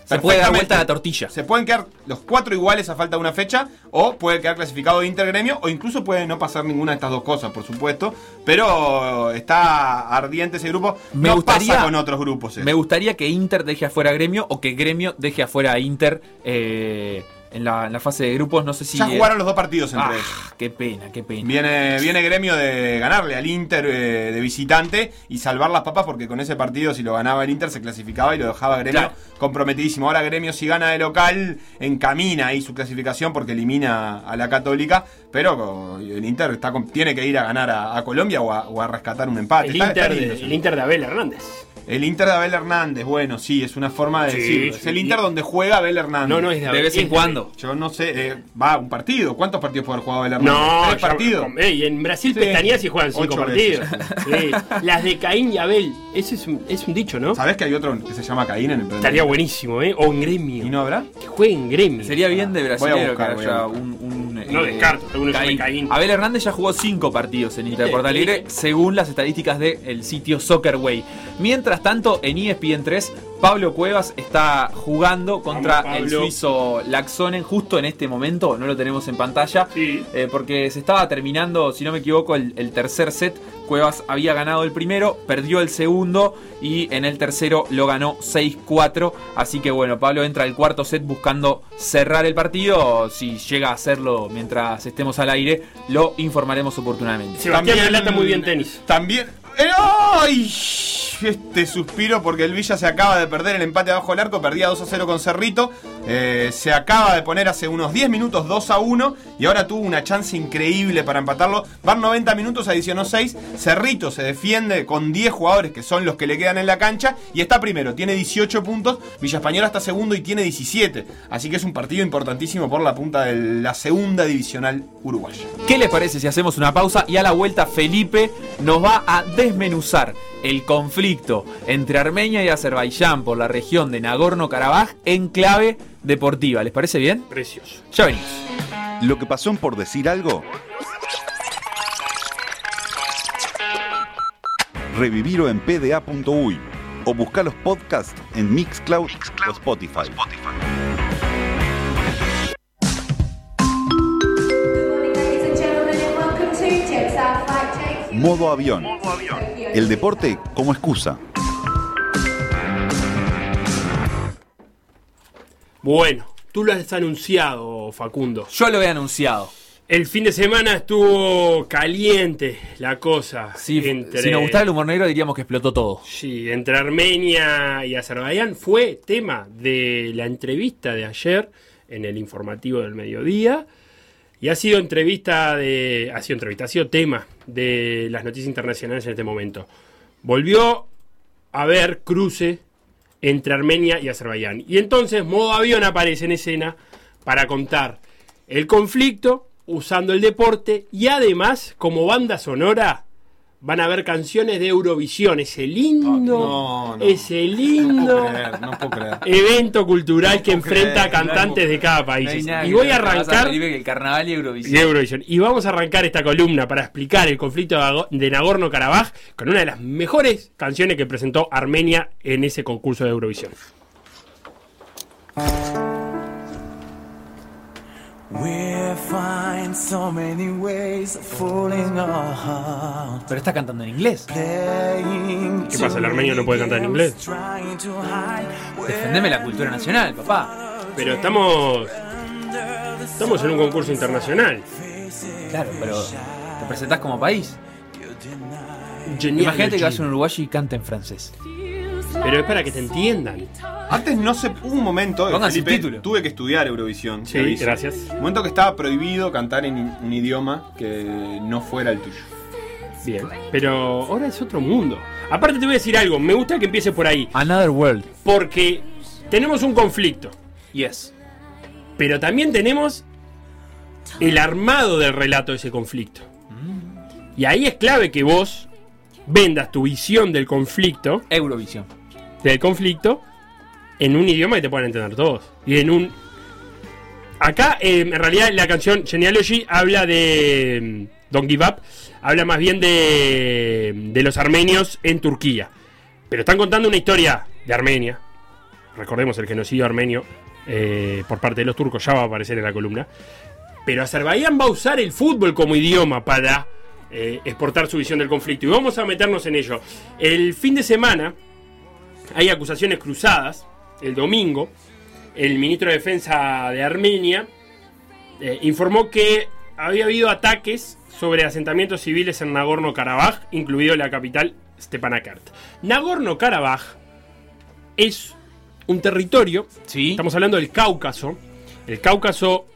Se puede dar vuelta a la tortilla. Se pueden quedar los cuatro iguales a falta de una fecha, o puede quedar clasificado Inter Gremio, o incluso puede no pasar ninguna de estas dos cosas, por supuesto. Pero está ardiente ese grupo. Me no gustaría- pasa con otros grupos. eso. Me gustaría que Inter deje afuera a Gremio o que Gremio deje afuera a Inter eh, en, la, en la fase de grupos. No sé si. ya jugaron los dos partidos entre Ah, ellos. qué pena, qué pena. Viene, viene gremio de ganarle al Inter eh, de visitante y salvar las papas porque con ese partido si lo ganaba el Inter se clasificaba y lo dejaba gremio Claro. comprometidísimo. Ahora gremio si gana de local encamina ahí su clasificación porque elimina a la católica, pero el Inter está con- tiene que ir a ganar a, a Colombia o a, o a rescatar un empate. El Está- está Inter, lindo de, ese el Inter de Abel Hernández. El Inter de Abel Hernández, bueno, sí, es una forma de Sí, decirlo. Es sí. el Inter donde juega Abel Hernández. No, no es de vez en es cuando. Yo no sé, eh, va un partido. ¿Cuántos partidos puede haber jugado Abel Hernández? No, ¿Tres partidos? ey, en Brasil Sí. pestañas y juegan cinco Ocho partidos. veces. Las de Caín y Abel, ese es un, es un dicho, ¿no? ¿Sabés que hay otro que se llama Caín en el Estaría buenísimo, ¿eh? O en gremio. ¿Y no habrá? Que juegue en gremio. Sería bien de Voy a brasilero buscar, que voy a buscar. un, un, No eh, descarto, Caín. Caín. Abel Hernández ya jugó cinco partidos en Inter de Porto Alegre, según las estadísticas del sitio Soccerway. Mientras tanto, en E ESPN 3, Pablo Cuevas está jugando contra Vamos, el suizo Laxonen justo en este momento, no lo tenemos en pantalla, Sí. eh, porque se estaba terminando, si no me equivoco, el, el tercer set. Cuevas había ganado el primero, perdió el segundo y en el tercero lo ganó 6-4. Así que bueno, Pablo entra al cuarto set buscando cerrar el partido. Si llega a hacerlo mientras estemos al aire, lo informaremos oportunamente. Sebastián relata muy bien tenis. También. ¡Eh, ¡Ay! Este suspiro porque el Villa se acaba de perder el empate abajo del arco, perdía 2 a 0 con Cerrito. eh, se acaba de poner hace unos 10 minutos 2 a 1 y ahora tuvo una chance increíble para empatarlo. Van 90 minutos, adicionó 6. Cerrito se defiende con 10 jugadores que son los que le quedan en la cancha y está primero, tiene 18 puntos. Villa Española está segundo y tiene 17. Así que es un partido importantísimo por la punta de la segunda divisional uruguaya. ¿Qué les parece si hacemos una pausa y a la vuelta Felipe nos va a desmenuzar el conflicto entre Armenia y Azerbaiyán por la región de Nagorno-Karabaj en clave deportiva? ¿Les parece bien? Precioso. Ya venimos. Lo que pasó en por decir algo. Revivirlo en pda.uy o buscar los podcasts en Mixcloud, o Spotify. Ladies Modo avión. El deporte como excusa. Bueno, tú lo has anunciado, Facundo. Yo lo he anunciado. El fin de semana estuvo caliente la cosa. Sí, entre- Si nos gustara el humor negro diríamos que explotó todo. Sí, entre Armenia y Azerbaiyán fue tema de la entrevista de ayer en el informativo del mediodía. Y ha sido entrevista de. Ha sido entrevista, ha sido tema de las noticias internacionales en este momento. Volvió a haber cruce entre Armenia y Azerbaiyán. Y entonces modo avión aparece en escena para contar el conflicto usando el deporte y además como banda sonora van a haber canciones de Eurovisión, ese lindo, No, no. ese lindo creer, creer. evento cultural que enfrenta a cantantes de cada país. y voy a arrancar el carnaval y Eurovisión. y Eurovisión. Y vamos a arrancar esta columna para explicar el conflicto de Nagorno-Karabaj con una de las mejores canciones que presentó Armenia en ese concurso de Eurovisión. Pero está cantando en inglés. ¿Qué pasa? ¿El armenio no puede cantar en inglés? trying to hide Defendeme la cultura nacional, papá. Pero estamos. Estamos en un concurso internacional. Claro, pero te presentás como país. Genial. Imagínate que vas a un uruguayo y canta en francés. Pero es para que te entiendan. Antes no. Hubo un momento. eh, Pongan Felipe, subtítulo. Tuve que estudiar Eurovisión. Sí, aviso. gracias. Un momento que estaba prohibido cantar en un idioma que no fuera el tuyo. Bien. Pero ahora es otro mundo. Aparte te voy a decir algo. Me gusta que empiece por ahí. Another World. Porque tenemos un conflicto. Yes. Pero también tenemos el armado del relato de ese conflicto. Y ahí es clave que vos vendas tu visión del conflicto, Eurovisión. del conflicto, en un idioma que te puedan entender todos. Y en un. Acá, eh, en realidad, la canción Genealogy habla de. mm, Don't Give Up. Habla más bien de. de los armenios en Turquía. Pero están contando una historia de Armenia. Recordemos el genocidio armenio eh, por parte de los turcos, ya va a aparecer en la columna. Pero Azerbaiyán va a usar el fútbol como idioma para eh, exportar su visión del conflicto. Y vamos a meternos en ello. El fin de semana hay acusaciones cruzadas. El domingo, el ministro de Defensa de Armenia eh, informó que había habido ataques sobre asentamientos civiles en Nagorno-Karabaj, incluido la capital Stepanakert. Nagorno-Karabaj es un territorio, Sí. estamos hablando del Cáucaso. El Cáucaso,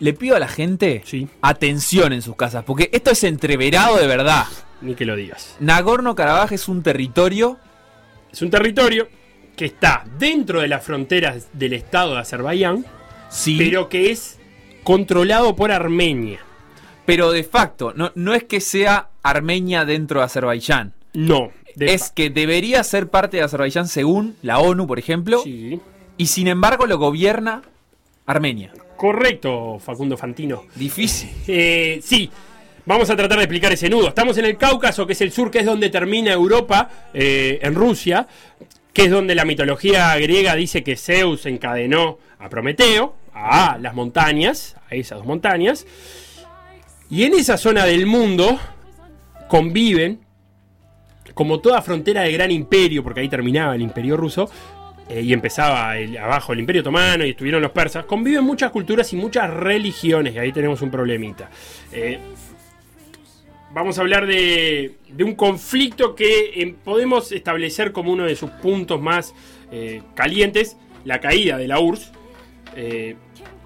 Le pido a la gente sí, atención en sus casas, porque esto es entreverado de verdad. ni que lo digas. Nagorno-Karabaj es un territorio. Es un territorio que está dentro de las fronteras del estado de Azerbaiyán, Sí. pero que es controlado por Armenia. Pero de facto, no, no es que sea Armenia dentro de Azerbaiyán. No. de es que debería ser parte de Azerbaiyán según la ONU, por ejemplo. Sí. Y sin embargo lo gobierna Armenia. Correcto, Facundo Fantino. Difícil. Eh, sí, vamos a tratar de explicar ese nudo. Estamos en el Cáucaso, que es el sur, que es donde termina Europa, eh, en Rusia, que es donde la mitología griega dice que Zeus encadenó a Prometeo, a las montañas, a esas dos montañas. Y en esa zona del mundo conviven, como toda frontera de gran imperio, porque ahí terminaba el imperio ruso, eh, y empezaba el- abajo el imperio otomano y estuvieron los persas, conviven muchas culturas y muchas religiones, y ahí tenemos un problemita. Eh, vamos a hablar de, de un conflicto que eh, podemos establecer como uno de sus puntos más calientes, la caída de la URSS,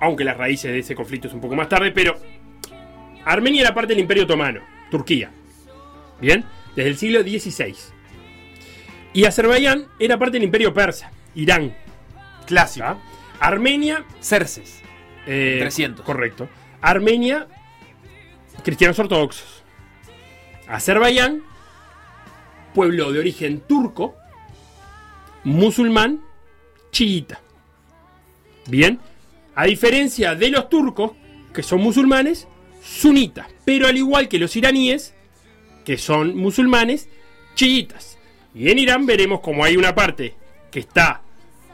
aunque las raíces de ese conflicto es un poco más tarde, pero Armenia era parte del imperio otomano, Turquía, ¿bien? Desde el siglo XVI. Y Azerbaiyán era parte del imperio persa, Irán. Clásico. Armenia Cerces. eh, 300. Correcto. Armenia, cristianos ortodoxos. Azerbaiyán, pueblo de origen turco, musulmán, chiita. Bien, a diferencia de los turcos, que son musulmanes, sunitas. Pero al igual que los iraníes, que son musulmanes, chiitas. Y en Irán veremos como hay una parte que está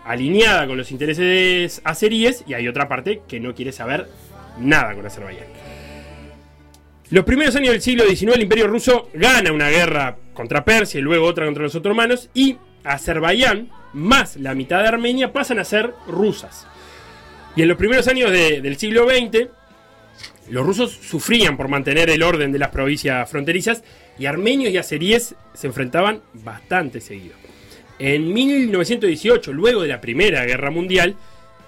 alineada con los intereses azeríes y hay otra parte que no quiere saber nada con Azerbaiyán. Los primeros años del siglo XIX el imperio ruso gana una guerra contra Persia y luego otra contra los otomanos y Azerbaiyán más la mitad de Armenia pasan a ser rusas. Y en los primeros años de- del siglo XX los rusos sufrían por mantener el orden de las provincias fronterizas y armenios y azeríes se enfrentaban bastante seguido. En 1918, luego de la Primera Guerra Mundial,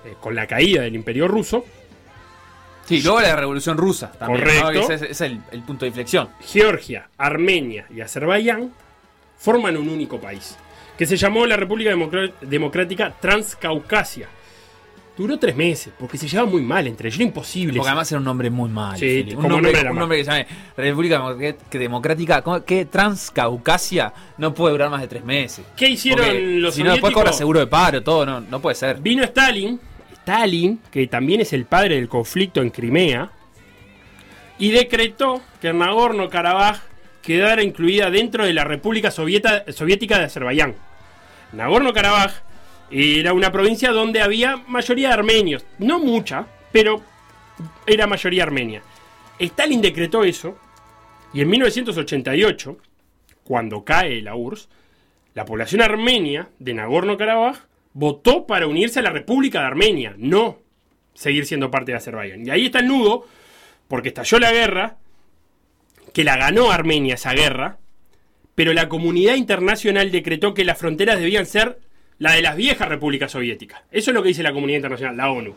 eh, con la caída del Imperio Ruso, Sí, luego la Revolución Rusa también. ¿no? Correcto. Ese es, el, el punto de inflexión. Georgia, Armenia y Azerbaiyán forman un único país, que se llamó la República Democrática Transcaucasia. Duró tres meses, porque se llevaba muy mal entre ellos, era imposible. Porque además era un nombre muy malo. Sí, Felipe. un nombre, un que se llame República Democrática. que Transcaucasia no puede durar más de tres meses. ¿Qué hicieron Porque los Si no, después cobra seguro de paro, todo. No, no puede ser. Vino Stalin, Stalin, que también es el padre del conflicto en Crimea, y decretó que Nagorno-Karabaj quedara incluida dentro de la República Sovieta- Soviética de Azerbaiyán. Nagorno-Karabaj era una provincia donde había mayoría de armenios, no mucha, pero era mayoría armenia. Stalin decretó eso y en 1988, cuando cae la URSS, la población armenia de Nagorno-Karabaj votó para unirse a la República de Armenia, no seguir siendo parte de Azerbaiyán. Y ahí está el nudo, porque estalló la guerra, que la ganó Armenia esa guerra, pero la comunidad internacional decretó que las fronteras debían ser la de las viejas repúblicas soviéticas. Eso es lo que dice la comunidad internacional, la ONU.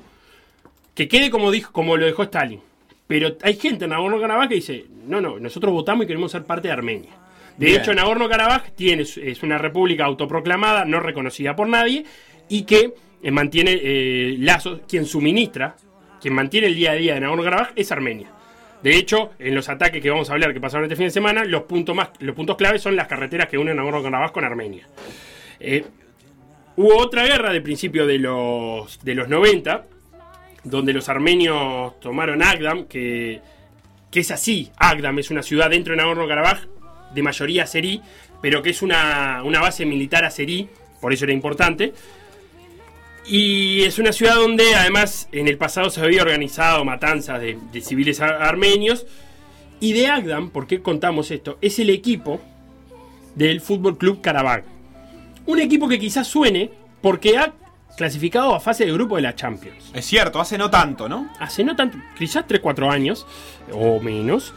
Que quede como, dijo, como lo dejó Stalin. Pero hay gente en Nagorno-Karabaj que dice, no, no, nosotros votamos y queremos ser parte de Armenia. De Bien. hecho, Nagorno-Karabaj tiene, es una república autoproclamada, no reconocida por nadie, y que eh, mantiene eh, lazos, quien suministra, quien mantiene el día a día de Nagorno-Karabaj es Armenia. De hecho, en los ataques que vamos a hablar que pasaron este fin de semana, los puntos, más, los puntos claves son las carreteras que unen Nagorno-Karabaj con Armenia. Eh, hubo otra guerra de principio de los, de los 90, donde los armenios tomaron Agdam, que, que es así. Agdam es una ciudad dentro de Nagorno-Karabaj, de mayoría azerí, pero que es una, una base militar azerí, por eso era importante. Y es una ciudad donde además en el pasado se había organizado matanzas de, civiles ar- armenios. Y de Agdam, ¿por qué contamos esto? Es el equipo del Fútbol Club Karabaj. Un equipo que quizás suene porque ha clasificado a fase de grupo de la Champions. Es cierto, hace no tanto, ¿no? Hace no tanto, quizás 3-4 años o menos,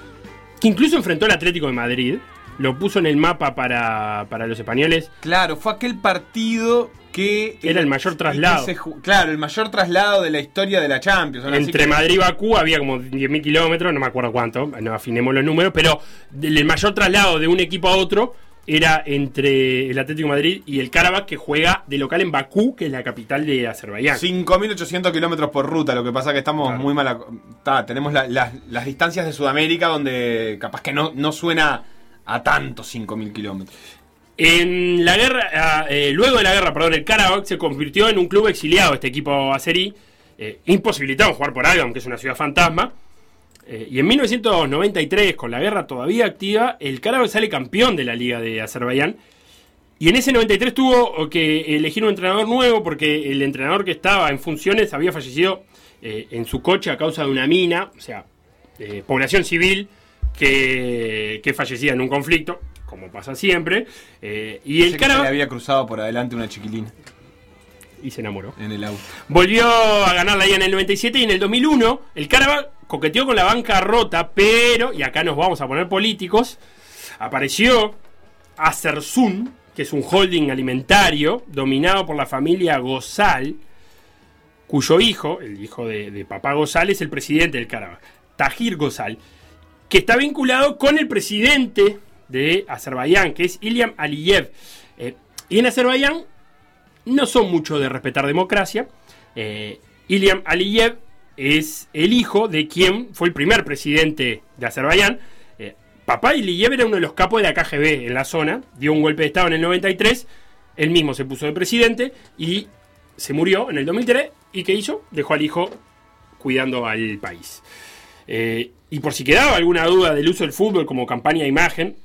que incluso enfrentó al Atlético de Madrid, lo puso en el mapa para, para los españoles. Claro, fue aquel partido que... Era el mayor traslado. se claro, el mayor traslado de la historia de la Champions. Ahora Entre que- Madrid y Bakú había como 10.000 kilómetros, no me acuerdo cuánto, no afinemos los números, pero el mayor traslado de un equipo a otro era entre el Atlético de Madrid y el Karabakh, que juega de local en Bakú, que es la capital de Azerbaiyán. 5.800 kilómetros por ruta, lo que pasa que estamos muy mal... ta, tenemos la- las- las distancias de Sudamérica donde capaz que no, no suena a tanto 5.000 kilómetros. En la guerra, ah, eh, luego de la guerra, perdón, el Karabakh se convirtió en un club exiliado, este equipo azerí, eh, imposibilitado jugar por Agam, que es una ciudad fantasma. Eh, y en 1993, con la guerra todavía activa, el Karabakh sale campeón de la Liga de Azerbaiyán. Y en ese 93 tuvo que elegir un entrenador nuevo porque el entrenador que estaba en funciones había fallecido eh, en su coche a causa de una mina, o sea, eh, población civil que, que fallecía en un conflicto, como pasa siempre. Y el Karabakh había cruzado por adelante una chiquilina y se enamoró. en el auto. Volvió a ganar la liga en el 97 y en el 2001 el Karabakh coqueteó con la banca rota, pero, y acá nos vamos a poner políticos, apareció Acersun, que es un holding alimentario dominado por la familia Gozal, cuyo hijo, el hijo de, papá Gozal, es el presidente del Karabakh, Tahir Gozal, que está vinculado con el presidente de Azerbaiyán, que es Ilyam Aliyev. Eh, y en Azerbaiyán no son mucho de respetar democracia. Eh, Ilyam Aliyev es el hijo de quien fue el primer presidente de Azerbaiyán. Eh, papá Aliyev era uno de los capos de la KGB en la zona, dio un golpe de Estado en el 93, él mismo se puso de presidente y se murió en el 2003. ¿Y qué hizo? Dejó al hijo cuidando al país. Eh, y por si quedaba alguna duda del uso del fútbol como campaña de imagen,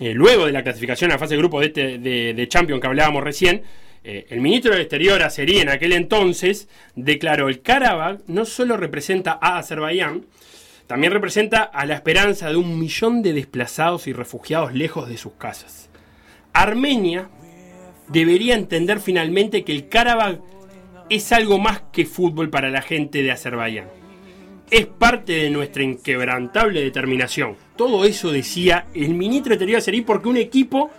eh, luego de la clasificación a fase de grupo este, de Champions que hablábamos recién, eh, el ministro del Exterior azerí en aquel entonces declaró el Karabakh no solo representa a Azerbaiyán, también representa a la esperanza de un millón de desplazados y refugiados lejos de sus casas. Armenia debería entender finalmente que el Karabakh es algo más que fútbol para la gente de Azerbaiyán. Es parte de nuestra inquebrantable determinación. Todo eso decía el ministro de Exterior azerí porque un equipo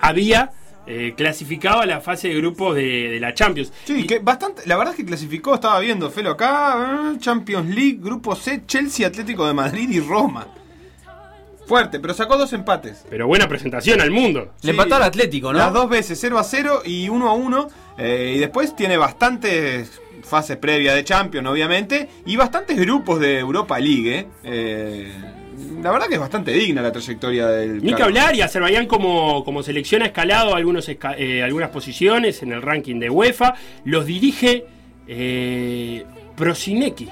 había eh, clasificado a la fase de grupos de, de la Champions. Sí, que bastante, la verdad es que clasificó, estaba viendo Felo acá, eh, Champions League, Grupo C, Chelsea, Atlético de Madrid y Roma. Fuerte, pero sacó dos empates. Pero buena presentación al mundo. Sí, Las dos veces, 0 a 0 y 1 a 1. eh, y después tiene bastantes fases previas de Champions, obviamente, y bastantes grupos de Europa League. eh. Eh, la verdad que es bastante digna la trayectoria del. Ni que hablar, y Azerbaiyán como, como selección ha escalado algunos esca- eh, algunas posiciones en el ranking de UEFA. Los dirige eh, Prosineki.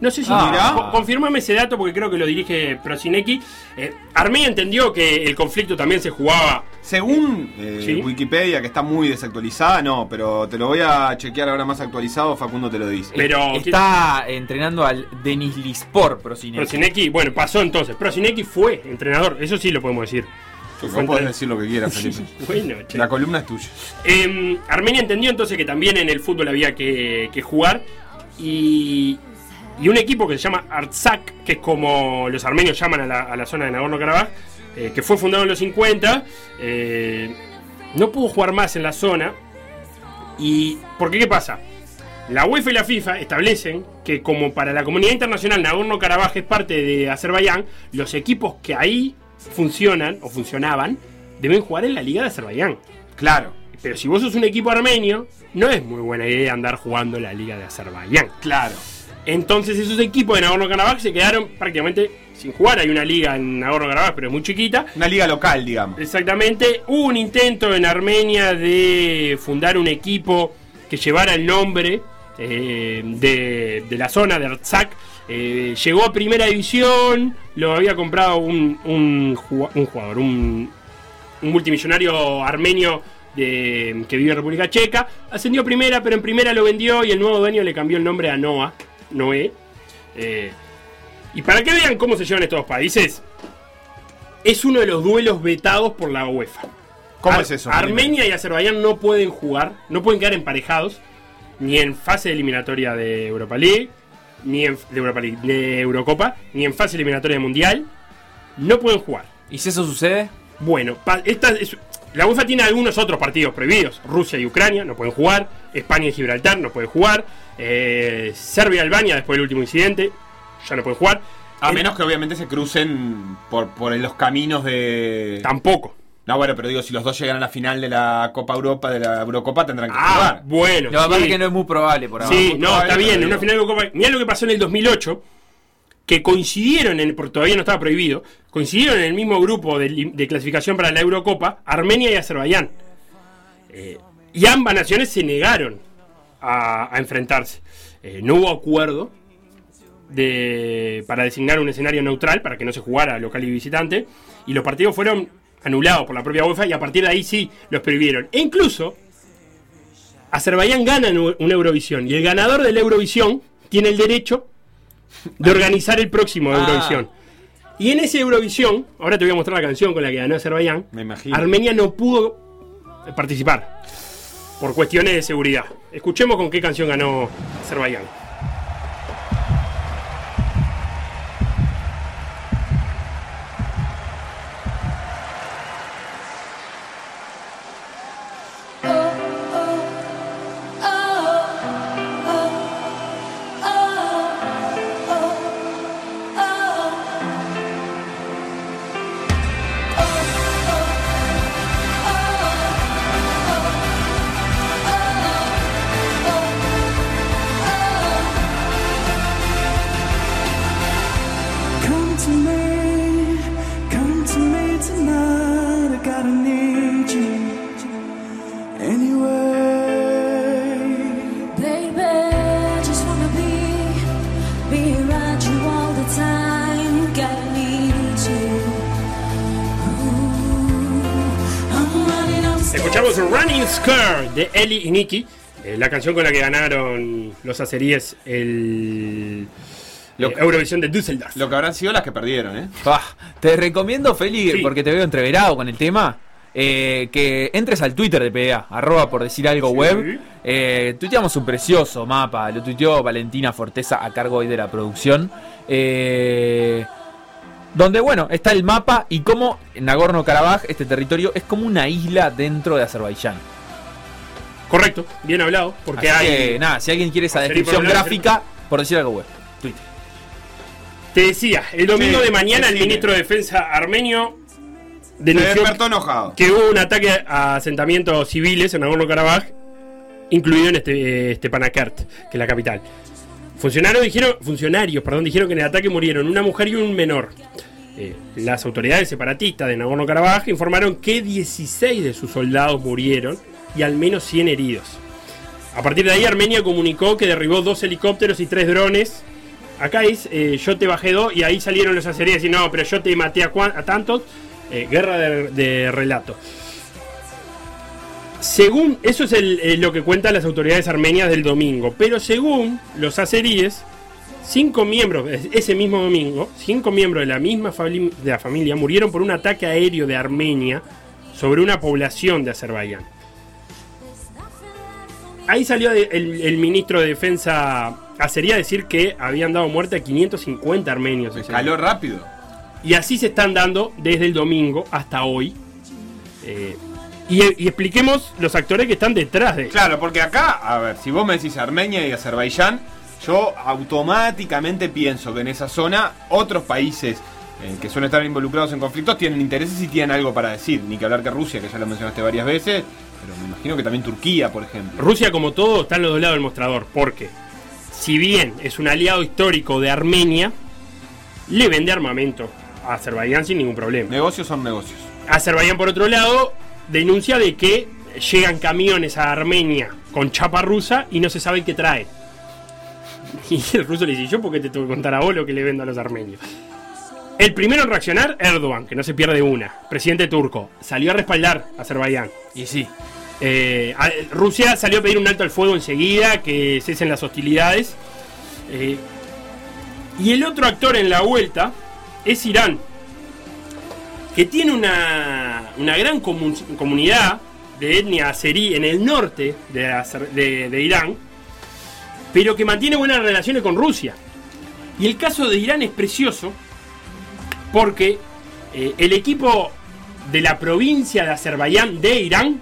No sé si Ah. Confirmame ese dato porque creo que lo dirige Prosineki. Eh, Armenia entendió que el conflicto también se jugaba Según eh, Sí. Wikipedia, que está muy desactualizada, no, pero te lo voy a chequear ahora más actualizado, Facundo te lo dice. Pero Está entrenando al Denis Lispor, Prosinecki. Prosinecki, bueno, pasó entonces. Prosinecki fue entrenador, eso sí lo podemos decir. Podés entrenador. decir lo que quieras, Felipe. Bueno, che. La columna es tuya. Eh, Armenia entendió entonces que también en el fútbol había que, que jugar y, y un equipo que se llama Artsakh, que es como los armenios llaman a la, a la zona de Nagorno-Karabaj, eh, que fue fundado en los 50, eh, no pudo jugar más en la zona. ¿Y por qué qué pasa? La UEFA y la FIFA establecen que como para la comunidad internacional Nagorno-Karabaj es parte de Azerbaiyán, los equipos que ahí funcionan o funcionaban deben jugar en la Liga de Azerbaiyán. Claro. Pero si vos sos un equipo armenio, no es muy buena idea andar jugando en la Liga de Azerbaiyán. Claro. Entonces esos equipos de Nagorno-Karabaj se quedaron prácticamente sin jugar. Hay una liga en Nagorno-Karabaj, pero es muy chiquita. Una liga local, digamos. Exactamente. Hubo un intento en Armenia de fundar un equipo que llevara el nombre eh, de, de la zona de Artsakh. Eh, llegó a primera división, lo había comprado un, un ju- un jugador, un, un multimillonario armenio de- que vive en República Checa. Ascendió a primera, pero en primera lo vendió y el nuevo dueño le cambió el nombre a Noah, Noé. Eh, y para que vean cómo se llevan estos dos países, es uno de los duelos vetados por la UEFA. ¿Cómo Ar- es eso? Armenia y Azerbaiyán no pueden jugar, no pueden quedar emparejados, ni en fase eliminatoria de Europa League, ni en de Europa League, de Eurocopa, ni en fase eliminatoria de Mundial. No pueden jugar. ¿Y si eso sucede? Bueno, esta es- la UEFA tiene algunos otros partidos prohibidos. Rusia y Ucrania no pueden jugar. España y Gibraltar no pueden jugar. eh, Serbia y Albania, después del último incidente, ya no pueden jugar. A El- menos que obviamente se crucen por, por los caminos de. Tampoco. No, bueno, pero digo, si los dos llegan a la final de la Copa Europa, de la Eurocopa, tendrán que Ah, jugar. bueno. Lo que pasa sí. es que no es muy probable por ahora. Sí, muy no, probable, está bien, en una final de Copa. Mirá lo que pasó en el 2008, que coincidieron, en, porque todavía no estaba prohibido, coincidieron en el mismo grupo de, clasificación para la Eurocopa, Armenia y Azerbaiyán. Eh, y ambas naciones se negaron a, a enfrentarse. Eh, no hubo acuerdo de, para designar un escenario neutral, para que no se jugara local y visitante, y los partidos fueron anulados por la propia UEFA y a partir de ahí sí los prohibieron. E incluso Azerbaiyán gana en una Eurovisión y el ganador de la Eurovisión tiene el derecho de organizar el próximo Ah. Eurovisión. Y en ese Eurovisión, ahora te voy a mostrar la canción con la que ganó Azerbaiyán, Me imagino. Armenia no pudo participar por cuestiones de seguridad. Escuchemos con qué canción ganó Azerbaiyán. Escuchamos Running Scare de Eli y Nicky, eh, la canción con la que ganaron los azeríes el Lo eh, que- Eurovisión de Düsseldorf. Lo que habrán sido las que perdieron, ¿eh? Te recomiendo, Feli, Sí. porque te veo entreverado con el tema, eh, que entres al Twitter de PDA, arroba por decir algo web. Eh, tuiteamos un precioso mapa, lo tuiteó Valentina Forteza a cargo hoy de la producción. eh, donde, bueno, está el mapa y cómo Nagorno-Karabaj, este territorio, es como una isla dentro de Azerbaiyán. Correcto, bien hablado, porque Así hay... que, nada, si alguien quiere esa descripción por gráfica, por decir algo web. Te decía, el domingo Sí, de mañana el ministro de Defensa armenio denunció que hubo un ataque a asentamientos civiles en Nagorno-Karabaj, incluido en este, este Panakert, que es la capital. Funcionarios dijeron, funcionarios perdón, dijeron que en el ataque murieron una mujer y un menor. Eh, las autoridades separatistas de Nagorno-Karabaj informaron que 16 de sus soldados murieron y al menos 100 heridos. A partir de ahí Armenia comunicó que derribó dos helicópteros y tres drones. Acá es, eh, yo te bajé dos y ahí salieron los azeríes y no, pero yo te maté a, tantos. Eh, guerra de, relato. Según, eso es lo que cuentan las autoridades armenias del domingo, pero según los azeríes, cinco miembros, es- ese mismo domingo, cinco miembros de la misma de la familia murieron por un ataque aéreo de Armenia sobre una población de Azerbaiyán. Ahí salió el, el ministro de Defensa azerí a decir que habían dado muerte a 550 armenios. Escaló rápido. y así se están dando desde el domingo hasta hoy. Eh, y, y expliquemos los actores que están detrás de Claro, porque acá, a ver, si vos me decís Armenia y Azerbaiyán, yo automáticamente pienso que en esa zona otros países eh, que suelen estar involucrados en conflictos tienen intereses y tienen algo para decir. Ni que hablar que Rusia, que ya lo mencionaste varias veces, pero me imagino que también Turquía, por ejemplo. Rusia, como todo, está en los dos lados del mostrador. Porque, si bien es un aliado histórico de Armenia, le vende armamento a Azerbaiyán sin ningún problema. Negocios son negocios. Azerbaiyán, por otro lado, denuncia de que llegan camiones a Armenia con chapa rusa y no se sabe qué trae. Y el ruso le dice, ¿yo por qué te tengo que contar a vos lo que le vendo a los armenios? El primero en reaccionar, Erdogan, que no se pierde una, presidente turco, salió a respaldar a Azerbaiyán. Y sí. Eh, Rusia salió a pedir un alto al fuego enseguida, que cesen las hostilidades. Eh, y el otro actor en la vuelta es Irán, que tiene una, una gran comu- comunidad de etnia azerí en el norte de- de Irán, pero que mantiene buenas relaciones con Rusia. Y el caso de Irán es precioso porque eh, el equipo de la provincia de Azerbaiyán de Irán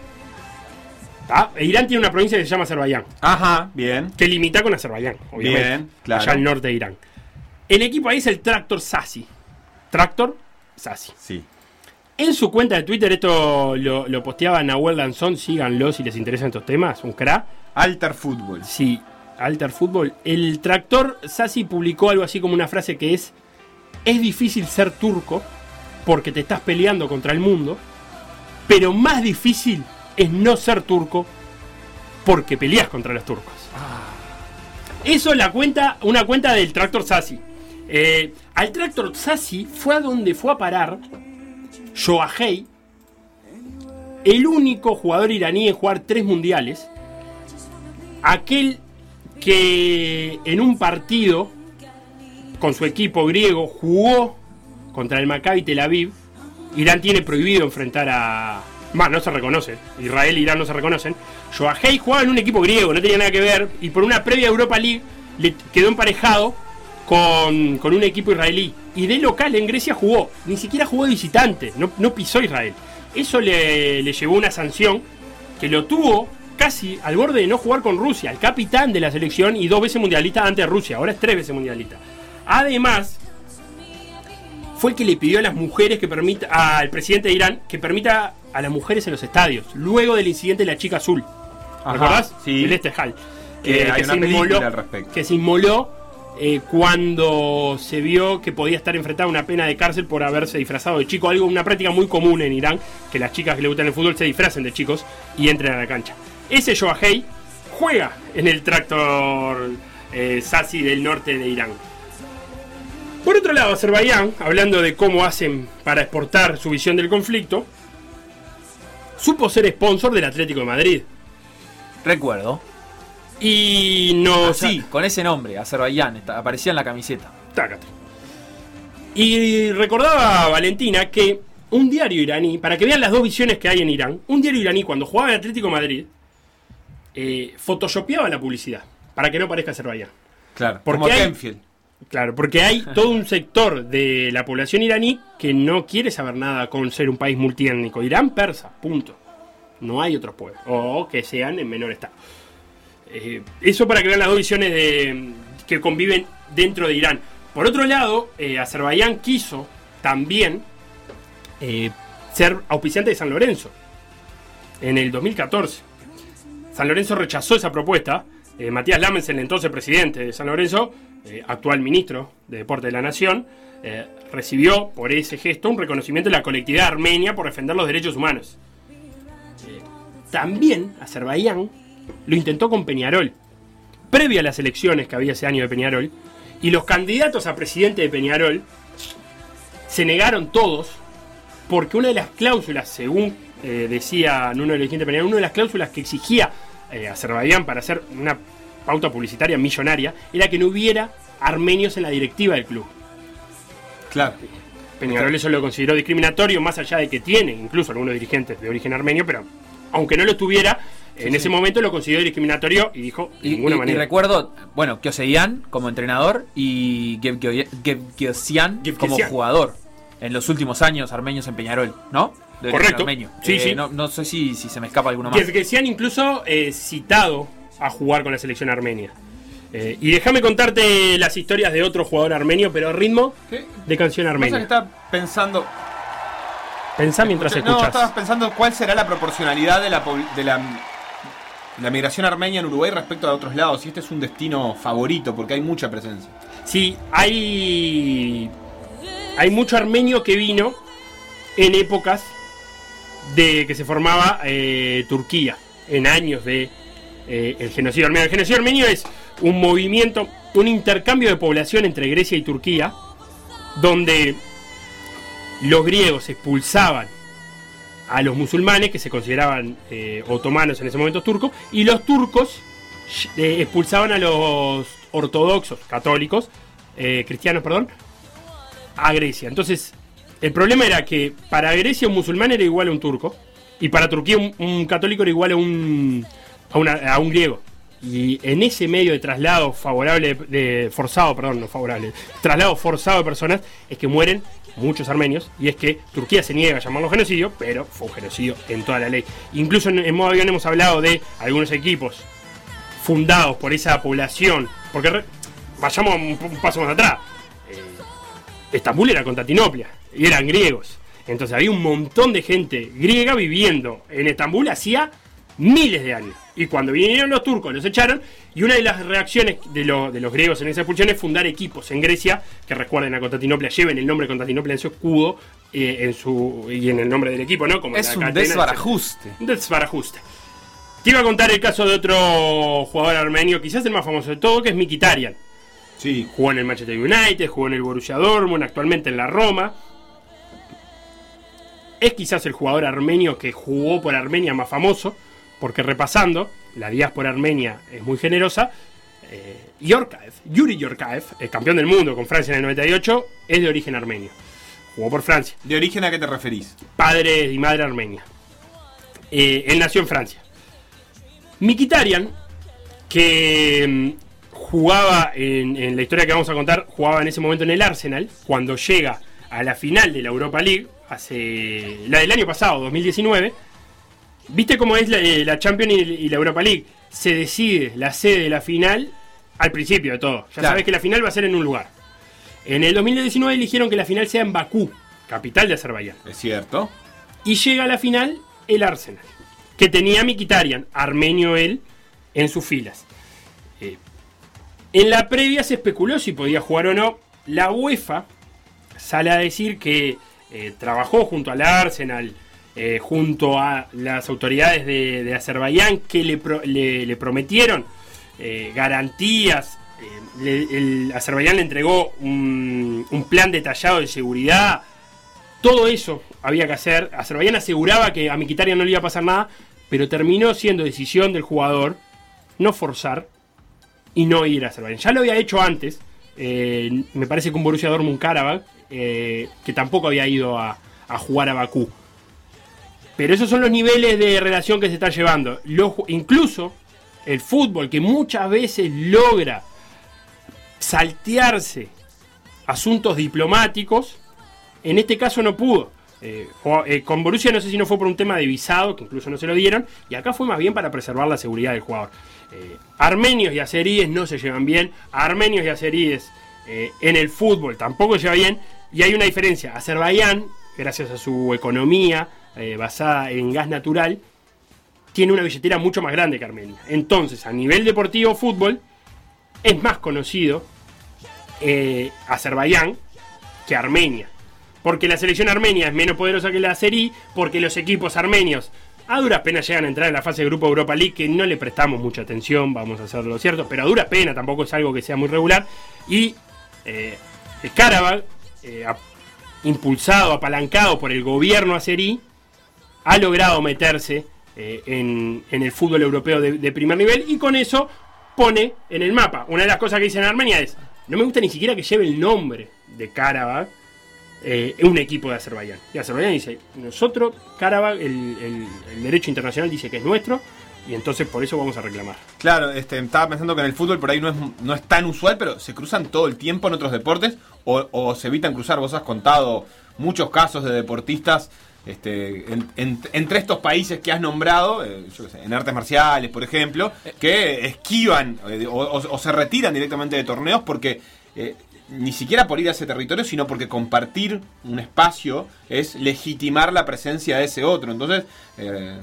¿tá? Irán tiene una provincia que se llama Azerbaiyán. Ajá, bien. Que limita con Azerbaiyán, obviamente. Bien, claro. Allá al norte de Irán. El equipo ahí es el Tractor Sasi. Tractor Sasi. Sí. En su cuenta de Twitter, esto lo, lo posteaba Nahuel Danzón, síganlo si les interesan estos temas, un crack. Alter Fútbol. Sí, Alter Fútbol. El Tractor Sasi publicó algo así como una frase que es, es difícil ser turco porque te estás peleando contra el mundo, pero más difícil es no ser turco porque peleas contra los turcos. Eso es la cuenta, una cuenta del Tractor Sasi. Eh, al Tractor Sasi fue a donde fue a parar Shoahei, el único jugador iraní en jugar tres mundiales, aquel que en un partido con su equipo griego jugó contra el Maccabi Tel Aviv. Irán tiene prohibido enfrentar a. Más, no se reconoce. Israel e Irán no se reconocen. Shoahei jugaba en un equipo griego, no tenía nada que ver. Y por una previa Europa League le quedó emparejado con, con un equipo israelí. Y de local en Grecia jugó. Ni siquiera jugó visitante. No, no pisó Israel. Eso le, le llevó una sanción que lo tuvo casi al borde de no jugar con Rusia. El capitán de la selección y dos veces mundialista antes de Rusia. Ahora es tres veces mundialista. Además, fue el que le pidió a las mujeres que permita, al presidente de Irán, que permita a las mujeres en los estadios, luego del incidente de la chica azul. Ajá, ¿Recordás? sí. El este. Que Eh, se inmoló-. Que se inmoló eh, cuando se vio que podía estar enfrentada a una pena de cárcel por haberse disfrazado de chico. Algo, una práctica muy común en Irán, que las chicas que le gustan el fútbol se disfracen de chicos y entren a la cancha. Ese Shoahei juega en el tractor eh, Sasi del norte de Irán. Por otro lado, Azerbaiyán, hablando de cómo hacen para exportar su visión del conflicto, supo ser sponsor del Atlético de Madrid. Recuerdo. Y no. Así, con ese nombre, Azerbaiyán, aparecía en la camiseta. Tácate. Y recordaba Valentina que un diario iraní, para que vean las dos visiones que hay en Irán, un diario iraní cuando jugaba en Atlético de Madrid, eh, photoshopeaba la publicidad, para que no parezca Azerbaiyán. Claro, Porque como hay-. Claro, porque hay todo un sector de la población iraní que no quiere saber nada con ser un país multiétnico. Irán persa, punto. No hay otros pueblos. O que sean en menor estado. Eh, eso para vean las dos visiones de, que conviven dentro de Irán. Por otro lado, eh, Azerbaiyán quiso también eh, ser auspiciante de San Lorenzo en el 2014. San Lorenzo rechazó esa propuesta. Eh, Matías Lamens, el entonces presidente de San Lorenzo, eh, actual ministro de Deporte de la Nación, eh, recibió por ese gesto un reconocimiento de la colectividad armenia por defender los derechos humanos. También Azerbaiyán lo intentó con Peñarol, previo a las elecciones que había ese año de Peñarol, y los candidatos a presidente de Peñarol se negaron todos porque una de las cláusulas, según eh, decía Nuno de Legente Peñarol, una de las cláusulas que exigía eh, Azerbaiyán para hacer una pauta publicitaria millonaria era que no hubiera armenios en la directiva del club. Claro. Peñarol eso lo consideró discriminatorio, más allá de que tiene incluso algunos dirigentes de origen armenio, pero aunque no lo tuviera, en ese momento lo consideró discriminatorio y dijo de Y, ninguna y- y manera. recuerdo, bueno, Kyoseyan como entrenador y Gebgiosian como jugador en los últimos años armenios en Peñarol, ¿no? De Correcto. armenio. Sí, Eh, sí. No, no sé si, si se me escapa alguno más. Que, que se han incluso eh, citado a jugar con la selección armenia. Eh, y déjame contarte las historias de otro jugador armenio, pero a ritmo ¿Qué? de canción que armenia. estaba pensando. Pensá mientras No, escuchas. estabas pensando cuál será la proporcionalidad de la, de la, la migración armenia en Uruguay respecto a otros lados. Y este es un destino favorito porque hay mucha presencia. Sí, hay. Hay mucho armenio que vino en épocas de que se formaba eh, Turquía, en años de eh, el genocidio armenio. El genocidio armenio es un movimiento, un intercambio de población entre Grecia y Turquía, donde los griegos expulsaban a los musulmanes que se consideraban eh, otomanos en ese momento turcos y los turcos expulsaban a los ortodoxos católicos cristianos perdón a Grecia entonces el problema era que para Grecia un musulmán era igual a un turco y para Turquía un, católico era igual a un a, un griego y en ese medio de traslado favorable de forzado perdón no favorable traslado forzado de personas es que mueren muchos armenios, y es que Turquía se niega a llamarlo genocidio, pero fue un genocidio en toda la ley. Incluso en, en modo avión hemos hablado de algunos equipos fundados por esa población, porque vayamos un, un paso más atrás. Estambul era Constantinopla, y eran griegos. Entonces había un montón de gente griega viviendo en Estambul hacía miles de años. Y cuando vinieron los turcos los echaron y una de las reacciones de, lo- de los griegos en esa expulsión es fundar equipos en Grecia que recuerden a Constantinopla, lleven el nombre de Constantinopla en su escudo eh, en su, y en el nombre del equipo, ¿no? Como Es la un cadena, desbarajuste. Un desbarajuste. Te iba a contar el caso de otro jugador armenio, quizás el más famoso de todo, que es Mikitarian. Sí. Jugó en el Manchester United, jugó en el Borussia Dortmund, actualmente en la Roma. Es quizás el jugador armenio que jugó por Armenia más famoso, porque repasando, la diáspora armenia es muy generosa. Eh, Yorkaev, Yuri Yorkaev, el campeón del mundo con Francia en el 98, es de origen armenio. Jugó por Francia. ¿De origen a qué te referís? Padre y madre armenia. Eh, él nació en Francia. Mikitarian, que mm, jugaba en, en la historia que vamos a contar, jugaba en ese momento en el Arsenal, cuando llega a la final de la Europa League, hace la del año pasado, 2019. ¿Viste cómo es la, eh, la Champions y, y la Europa League? Se decide la sede de la final al principio de todo. Ya Claro. sabes que la final va a ser en un lugar. En el 2019 eligieron que la final sea en Bakú, capital de Azerbaiyán. Es cierto. Y llega a la final el Arsenal, que tenía a Mikitarian, armenio él, en sus filas. En la previa se especuló si podía jugar o no. La UEFA sale a decir que eh, trabajó junto al Arsenal, eh, junto a las autoridades de, Azerbaiyán, que le, pro- le- le prometieron eh, garantías. Azerbaiyán le entregó un, un plan detallado de seguridad. Todo eso había que hacer. Azerbaiyán aseguraba que a Mikitarian no le iba a pasar nada, pero terminó siendo decisión del jugador no forzar y no ir a Azerbaiyán. Ya lo había hecho antes, eh, me parece que un Borussia Dortmund Karabakh, eh, que tampoco había ido a, jugar a Bakú. Pero esos son los niveles de relación que se están llevando. Incluso el fútbol, que muchas veces logra saltearse asuntos diplomáticos, en este caso no pudo. Eh, eh, con Borussia no sé si no fue por un tema de visado, que incluso no se lo dieron, y acá fue más bien para preservar la seguridad del jugador. Eh, armenios y azeríes no se llevan bien, armenios y azeríes eh, en el fútbol tampoco se llevan bien, y hay una diferencia. Azerbaiyán, gracias a su economía eh, basada en gas natural, tiene una billetera mucho más grande que Armenia. Entonces, a nivel deportivo fútbol, es más conocido Azerbaiyán que Armenia. Porque la selección armenia es menos poderosa que la azerí, porque los equipos armenios a duras penas llegan a entrar en la fase de grupo Europa League, que no le prestamos mucha atención, vamos a hacerlo cierto, pero a duras penas tampoco es algo que sea muy regular. Y eh, el Karabakh, eh, ap- impulsado, apalancado por el gobierno azerí, ha logrado meterse eh, en, el fútbol europeo de, primer nivel y con eso pone en el mapa. Una de las cosas que dice en Armenia es, no me gusta ni siquiera que lleve el nombre de Karabakh eh, un equipo de Azerbaiyán. Y Azerbaiyán dice, nosotros, Karabakh, el, el- derecho internacional dice que es nuestro y entonces por eso vamos a reclamar. Claro, este, estaba pensando que en el fútbol por ahí no es, no tan usual, pero se cruzan todo el tiempo en otros deportes o, se evitan cruzar. Vos has contado muchos casos de deportistas este, en- en- entre estos países que has nombrado, eh, yo qué sé, en artes marciales, por ejemplo, que esquivan eh, o, se retiran directamente de torneos porque ni siquiera por ir a ese territorio, sino porque compartir un espacio es legitimar la presencia de ese otro. Entonces, eh,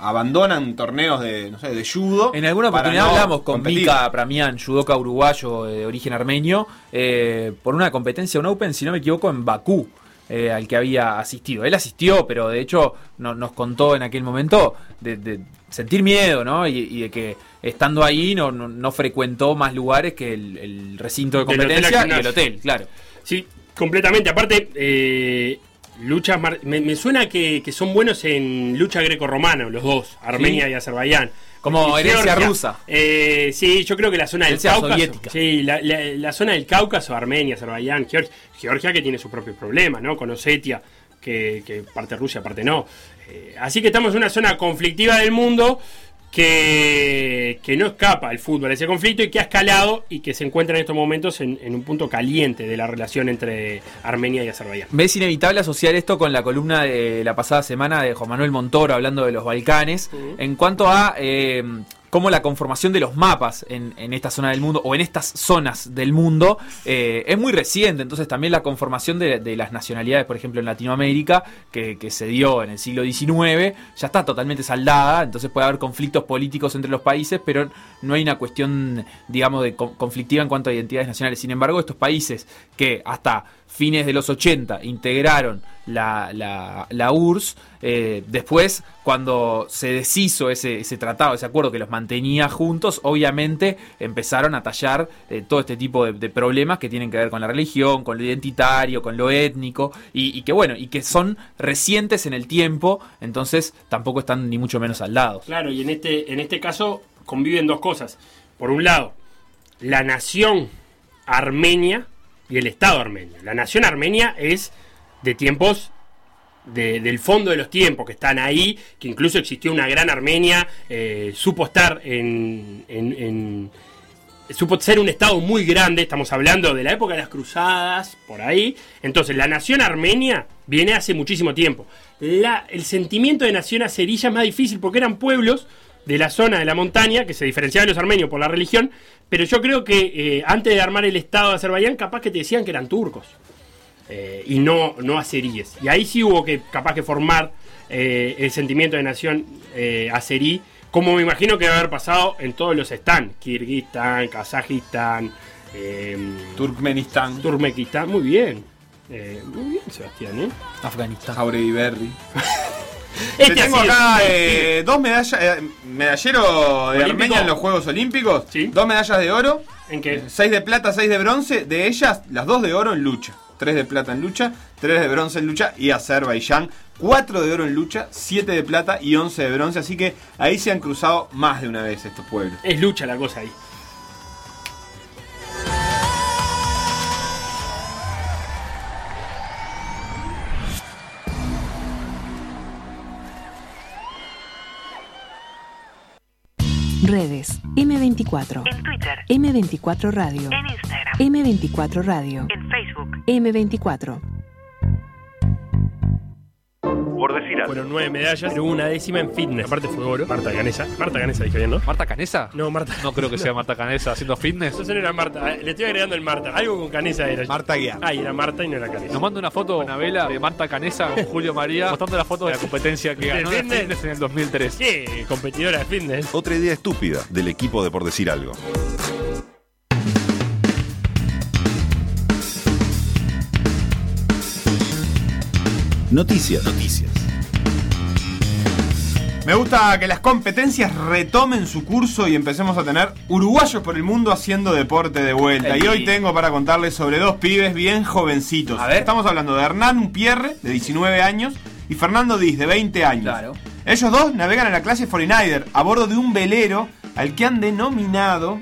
abandonan torneos de, no sé, de judo. En alguna oportunidad no hablamos con competir. Mika Pramian, judoka uruguayo de origen armenio, eh, por una competencia, un Open, si no me equivoco, en Bakú, eh, al que había asistido. Él asistió, pero de hecho no- nos contó en aquel momento de, de sentir miedo, ¿no? Y, y de que estando ahí no, no, no frecuentó más lugares que el, el recinto de Del competencia y el hotel, claro. Sí, completamente. Aparte, eh, luchas mar- me, me suena que, que son buenos en lucha greco-romana, los dos, Armenia Sí. y Azerbaiyán. Como herencia rusa. Eh, sí, yo creo que la zona del Herencia Cáucaso. soviética. Sí, la, la- la zona del Cáucaso, Armenia, Azerbaiyán, Georgia, Georgia que tiene sus propios problemas, ¿no? Con Osetia, que, que parte Rusia, parte no. Eh, así que estamos en una zona conflictiva del mundo que, que no escapa el fútbol a ese conflicto y que ha escalado y que se encuentra en estos momentos en, en un punto caliente de la relación entre Armenia y Azerbaiyán. ¿Ves inevitable asociar esto con la columna de la pasada semana de Juan Manuel Montoro hablando de los Balcanes? En cuanto a eh, cómo la conformación de los mapas en, esta zona del mundo o en estas zonas del mundo eh, es muy reciente. Entonces también la conformación de, las nacionalidades, por ejemplo en Latinoamérica, que, que se dio en el siglo XIX, ya está totalmente saldada. Entonces puede haber conflictos políticos entre los países, pero no hay una cuestión, digamos, de co- conflictiva en cuanto a identidades nacionales. Sin embargo, estos países que hasta fines de los 80 integraron la, la, la URSS, eh, después cuando se deshizo ese, ese tratado, ese acuerdo que los mantenía juntos, obviamente empezaron a tallar eh, todo este tipo de, problemas que tienen que ver con la religión, con lo identitario, con lo étnico, y, que bueno, y que son recientes en el tiempo, entonces tampoco están ni mucho menos saldados. Claro, y en este, en este caso conviven dos cosas. Por un lado, la nación armenia y el Estado armenio. La nación armenia es de tiempos de- del fondo de los tiempos que están ahí, que incluso existió una gran Armenia, eh, supo estar en, en- supo ser un estado muy grande, estamos hablando de la época de las cruzadas, por ahí. Entonces, la nación armenia viene hace muchísimo tiempo. La- el sentimiento de nación azerí es más difícil porque eran pueblos de la zona de la montaña que se diferenciaban los armenios por la religión, pero yo creo que eh, antes de armar el estado de Azerbaiyán, capaz que te decían que eran turcos eh, y no, no azeríes. Y ahí sí hubo que capaz que formar eh, el sentimiento de nación eh, azerí, como me imagino que debe haber pasado en todos los están, Kirguistán, Kazajistán, eh, Turkmenistán, Turkmenistán, muy bien. Eh, muy bien, Sebastián, ¿eh? Afganistán. Jauregui Berry. Este Te tengo acá eh, dos medallas, eh, medallero de Olímpico. Armenia en los Juegos Olímpicos, dos medallas de oro, ¿En qué? seis de plata, seis de bronce, de ellas las dos de oro en lucha, tres de plata en lucha, tres de bronce en lucha y Azerbaiyán, cuatro de oro en lucha, siete de plata y once de bronce, así que ahí se han cruzado más de una vez estos pueblos. Es lucha la cosa ahí. Redes M24. En Twitter. M24 Radio. En Instagram. M24 Radio. En Facebook. M24. Por decir algo. Fueron nueve medallas, pero una décima en fitness. Aparte fue oro. Marta Canesa. Marta Canesa dije bien, ¿no? ¿Marta Canesa? No, Marta. No creo que sea Marta Canesa haciendo fitness. Entonces no era Marta. eh, Le estoy agregando el Marta. Algo con Canesa era. Marta Guía. Ah, y era Marta y no era Canesa. Nos manda una foto, una vela de Marta Canesa con Julio María mostrando la foto de la competencia que ¿De ganó en fitness? fitness en el 2003. ¿Qué? Competidora de fitness. Otra idea estúpida del equipo de Por Decir Algo. Noticias. Noticias. Me gusta que las competencias retomen su curso y empecemos a tener uruguayos por el mundo haciendo deporte de vuelta. Y hoy tengo para contarles sobre dos pibes bien jovencitos. Estamos hablando de Hernán Pierre, de 19 años, y Fernando Diz, de 20 años. Claro. Ellos dos navegan en la clase 49er a bordo de un velero al que han denominado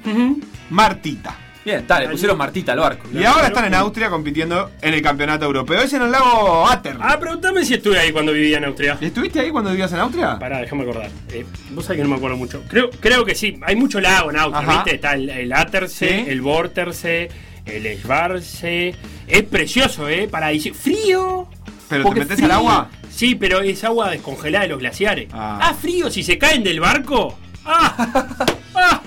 Martita. Bien, tal, le pusieron Martita al barco. Y ahora están en Austria compitiendo en el campeonato europeo. Es en el lago Atter. Ah, pregúntame si estuve ahí cuando vivía en Austria. ¿Estuviste ahí cuando vivías en Austria? Pará, déjame acordar. Eh, vos sabés que no me acuerdo mucho. Creo, creo que sí. Hay mucho lago en Austria, Ajá. ¿viste? Está el, el Atterse, Sí. el Vorterse, el Schwarze. Es precioso, ¿eh? Paradisíaco. Frío. ¿Pero te metes frío. al agua? Sí, pero es agua descongelada de los glaciares. Ah. Ah, frío. Si se caen del barco. ¡Ah! ¡Ah!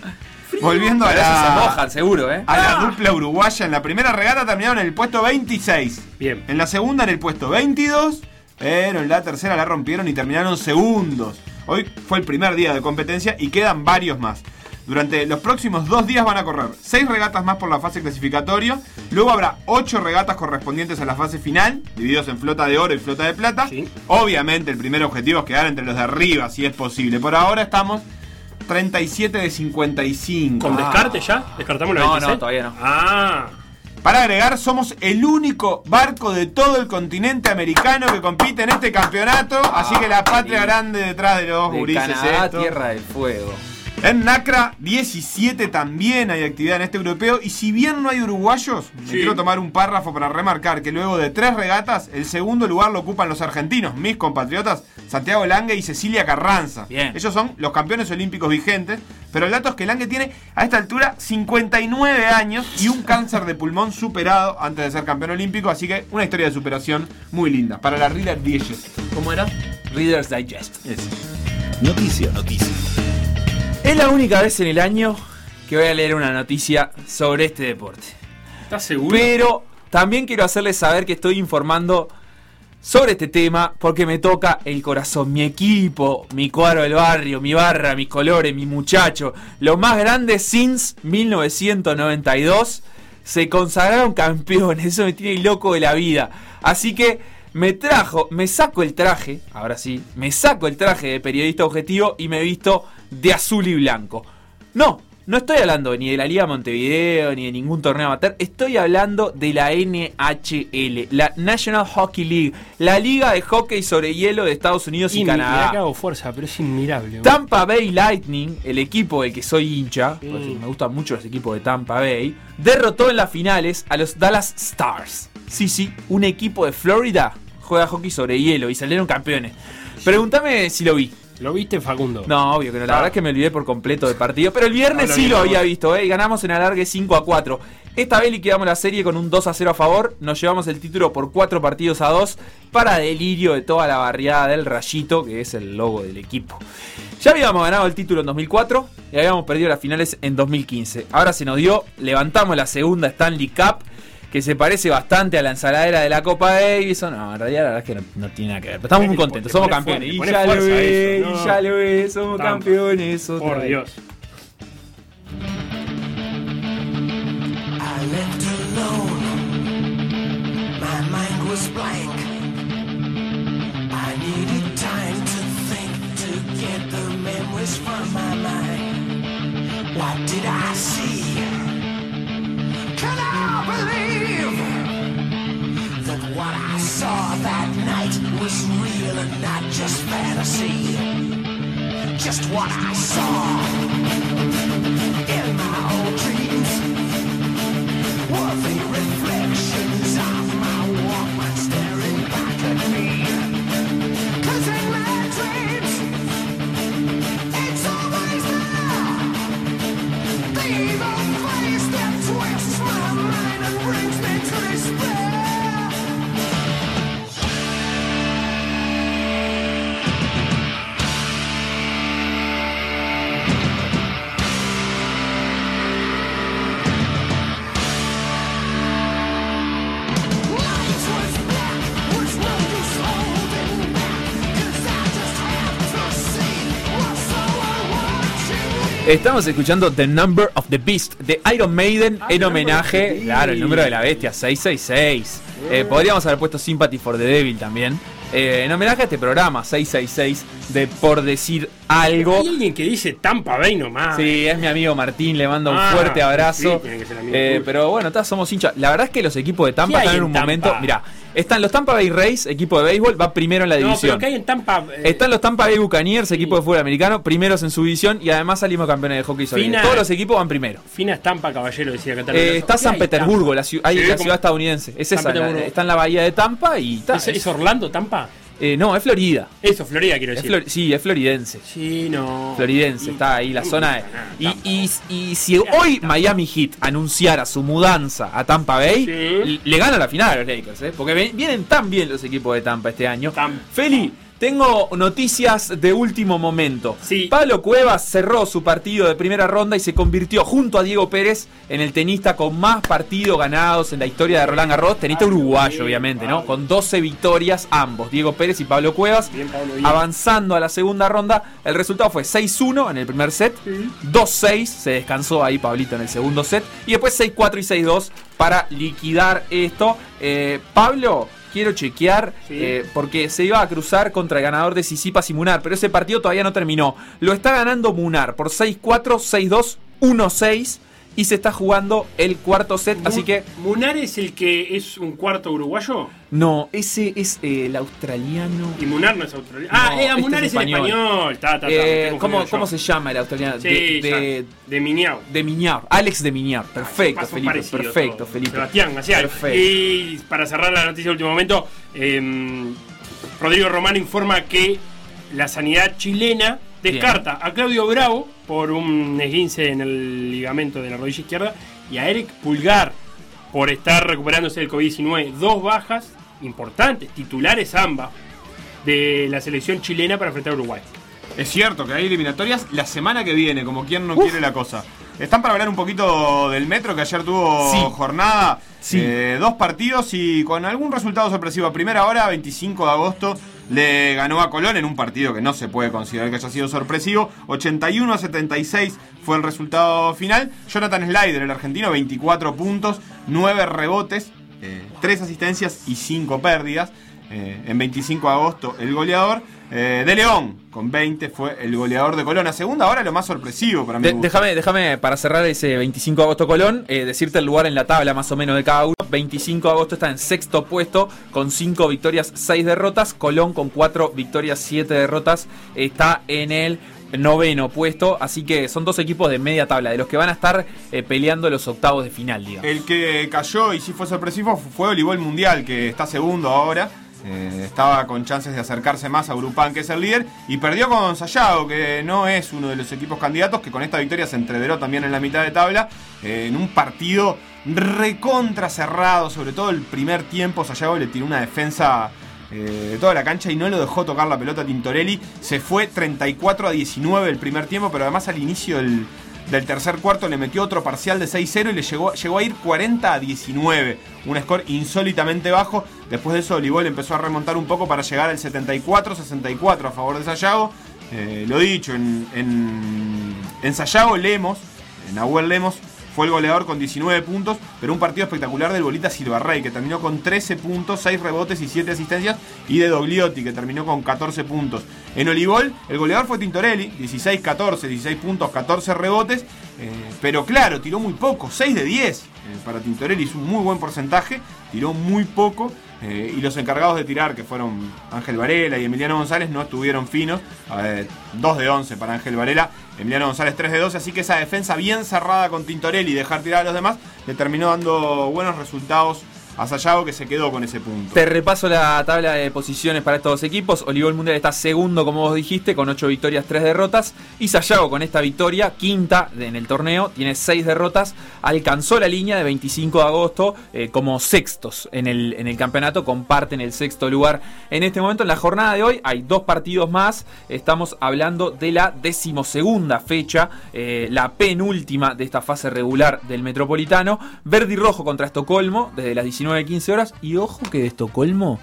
Frío. Volviendo a Pero se la, mojan, seguro, ¿eh? a la dupla uruguaya. En la primera regata terminaron en el puesto 26. Bien. En la segunda en el puesto 22. Pero en la tercera la rompieron y terminaron segundos. Hoy fue el primer día de competencia y quedan varios más. Durante los próximos dos días van a correr seis regatas más por la fase clasificatoria. Luego habrá ocho regatas correspondientes a la fase final, divididos en flota de oro y flota de plata. Sí. Obviamente el primer objetivo es quedar entre los de arriba, si es posible. Por ahora estamos 37 de 55. ¿Con Ah. descarte ya? ¿Descartamos la No, 26? no, todavía no. Ah. Para agregar, somos el único barco de todo el continente americano que compite en este campeonato. así que la patria sí. grande detrás de los De gurises. Canadá, esto. Tierra del Fuego. En NACRA 17 también hay actividad en este europeo. Y si bien no hay uruguayos, me Sí. quiero tomar un párrafo para remarcar que luego de tres regatas, el segundo lugar lo ocupan los argentinos, mis compatriotas, Santiago Lange y Cecilia Carranza. Bien. Ellos son los campeones olímpicos vigentes. Pero el dato es que Lange tiene a esta altura 59 años y un cáncer de pulmón superado antes de ser campeón olímpico. Así que una historia de superación muy linda. Para la Reader Digest. ¿Cómo era? Reader's Digest. Noticia, noticia. Es la única vez en el año que voy a leer una noticia sobre este deporte. ¿Estás seguro? Pero también quiero hacerles saber que estoy informando sobre este tema porque me toca el corazón, mi equipo, mi cuadro del barrio, mi barra, mis colores, mi muchacho. Los más grandes since 1992 se consagraron campeones. Eso me tiene loco de la vida. Así que me trajo, me saco el traje, ahora sí, me saco el traje de periodista objetivo y me visto de azul y blanco. No, no estoy hablando ni de la Liga Montevideo ni de ningún torneo amateur, estoy hablando de la NHL, la National Hockey League, la liga de hockey sobre hielo de Estados Unidos y, Canadá. hago fuerza, pero es inmirable. Tampa Bay Lightning, el equipo del que soy hincha, porque me gustan mucho los equipos de Tampa Bay, derrotó en las finales a los Dallas Stars. Sí, sí, un equipo de Florida juega hockey sobre hielo y salieron campeones. Pregúntame si lo vi. ¿Lo viste, Facundo? No, obvio que no. La verdad es que me olvidé por completo del partido. Pero el viernes No lo sí lo no. había visto, ¿eh? Y ganamos en alargue 5 a 4. Esta vez liquidamos la serie con un 2 a 0 a favor. Nos llevamos el título por 4 partidos a 2. Para delirio de toda la barriada del Rayito, que es el logo del equipo. Ya habíamos ganado el título en 2004 y habíamos perdido las finales en 2015. Ahora se nos dio, levantamos la segunda Stanley Cup. Que se parece bastante a la ensaladera de la Copa Davidson. No, en realidad la verdad es que no, no tiene nada que ver. Pero estamos muy Te contentos, somos campeones. Y ya lo ves, eso, y no. ya lo ves, somos Tampa. campeones. otra Por vez. Dios. I left alone. My mind was blank. I needed time to think to get the memories from my mind. What did I see? Can I believe what I saw that night was real and not just fantasy? Just what I saw Estamos escuchando The Number of the Beast de Iron Maiden en homenaje, claro, el número de la bestia, 666. Eh, podríamos haber puesto Sympathy for the Devil también. Eh, en homenaje a este programa, 666, de por decir algo. Hay alguien que dice Tampa Bay nomás. Sí, es mi amigo Martín, le mando un Ah, fuerte abrazo. sí, Eh, pero bueno, ta, somos hinchas. La verdad es que los equipos de ¿Qué Tampa hay están en un Tampa? momento. Mira, están los Tampa Bay Rays, equipo de béisbol, va primero en la No, pero división. hay en Tampa. eh, Están los Tampa Bay Buccaneers, equipo de fútbol americano, primeros en su división y además salimos campeones de hockey sobre Fina- hielo. Todos los equipos van primero. Fina Estampa, caballero, decía que Eh, está San Petersburgo, la, ciu- ahí, Sí, la ciudad estadounidense. Es San esa, la- está en la bahía de Tampa y ta, ¿Es, es Orlando, Tampa? Eh, no, es Florida. Eso, Florida, quiero Es decir. flor- sí, es floridense. Sí, no. Floridense, está ahí la zona de. Y, y, y si hoy Miami Heat anunciara su mudanza a Tampa Bay, le gana la final a los Lakers, ¿eh? porque vienen tan bien los equipos de Tampa este año. Feli, tengo noticias de último momento. Pablo Cuevas cerró su partido de primera ronda y se convirtió junto a Diego Pérez en el tenista con más partidos ganados en la historia de Roland Garros, tenista uruguayo obviamente, ¿no? Con 12 victorias ambos, Diego Pérez y Pablo Cuevas. Avanzando a la segunda ronda, el resultado fue 6-1 en el primer set, 2-6, se descansó ahí Pablito en el segundo set, y después 6-4 y 6-2 para liquidar esto. Eh, Pablo, quiero chequear eh, porque se iba a cruzar contra el ganador de Sisipas y Munar, pero ese partido todavía no terminó. Lo está ganando Munar por 6-4, 6-2, 1-6 y se está jugando el cuarto set, así que ¿Munar es el que es un cuarto uruguayo? no, ese es eh, el australiano. Y Munar no es australiano. Ah, eh, este Munar es es, el español. español. Ta, ta, ta, Eh, ¿cómo, cómo se llama el australiano? Sí, de, de, de Miñao. de Miñar, Alex de Miñar. Perfecto, Paso Felipe. Perfecto, todo. Felipe. Sebastián Maciel. Perfecto. Y para cerrar la noticia de último momento, eh, Rodrigo Romano informa que la sanidad chilena descarta a Claudio Bravo por un esguince en el ligamento de la rodilla izquierda y a Eric Pulgar por estar recuperándose del COVID-19. Dos bajas importantes, titulares ambas, de la selección chilena para enfrentar a Uruguay. Es cierto que hay eliminatorias la semana que viene, como quien no quiere la cosa. Están para hablar un poquito del Metro, que ayer tuvo Sí. jornada, Sí. eh, dos partidos y con algún resultado sorpresivo. A primera hora, 25 de agosto, le ganó a Colón en un partido que no se puede considerar que haya sido sorpresivo. 81 a 76 fue el resultado final. Jonathan Slider, el argentino, 24 puntos, 9 rebotes, 3 asistencias y 5 pérdidas. Eh, en 25 de agosto, el goleador. Eh, de León, con 20, fue el goleador de Colón. A segunda hora, lo más sorpresivo para mí. Déjame, déjame, para cerrar ese 25 de agosto Colón, eh, decirte el lugar en la tabla más o menos de cada uno. 25 de agosto está en sexto puesto con 5 victorias, 6 derrotas. Colón con 4 victorias, 7 derrotas está en el noveno puesto. Así que son dos equipos de media tabla, de los que van a estar eh, peleando los octavos de final, digamos. El que cayó y sí fue sorpresivo fue Olivol Mundial, que está segundo ahora. Eh, estaba con chances de acercarse más a Grupán, que es el líder, y perdió con Sayago, que no es uno de los equipos candidatos, que con esta victoria se entreveró también en la mitad de tabla, eh, en un partido recontra cerrado, sobre todo el primer tiempo, Sayago le tiró una defensa eh, de toda la cancha y no lo dejó tocar la pelota Tintorelli, se fue 34 a 19 el primer tiempo, pero además al inicio del, del tercer cuarto le metió otro parcial de 6-0 y le llegó, llegó a ir 40 a 19. Un score insólitamente bajo. Después de eso, Olivol empezó a remontar un poco para llegar al 74-64 a favor de Sayago. Eh, lo dicho, en, en, Sayago Lemos, en Nahuel Lemos, fue el goleador con 19 puntos, pero un partido espectacular del Bolita Silvarrey, que terminó con 13 puntos, 6 rebotes y 7 asistencias, y de Dogliotti, que terminó con 14 puntos. En Olivol, el goleador fue Tintorelli, 16-14, 16 puntos, 14 rebotes, eh, pero claro, tiró muy poco, 6 de 10 eh, para Tintorelli, es un muy buen porcentaje, tiró muy poco. Eh, y los encargados de tirar, que fueron Ángel Varela y Emiliano González, no estuvieron finos. Eh, 2 de 11 para Ángel Varela, Emiliano González 3 de 12. Así que esa defensa bien cerrada con Tintorelli y dejar tirar a los demás, le terminó dando buenos resultados a Sayago, que se quedó con ese punto. Te repaso la tabla de posiciones para estos dos equipos. Olivol Mundial está segundo, como vos dijiste, con 8 victorias, 3 derrotas. Y Sayago con esta victoria, quinta en el torneo, tiene 6 derrotas. Alcanzó la línea de 25 de agosto eh, como sextos en el, en el campeonato. Comparten el sexto lugar en este momento. En la jornada de hoy hay dos partidos más. Estamos hablando de la decimosegunda fecha, eh, la penúltima de esta fase regular del Metropolitano. Verde y rojo contra Estocolmo desde las 19.15 horas. Y ojo que de Estocolmo,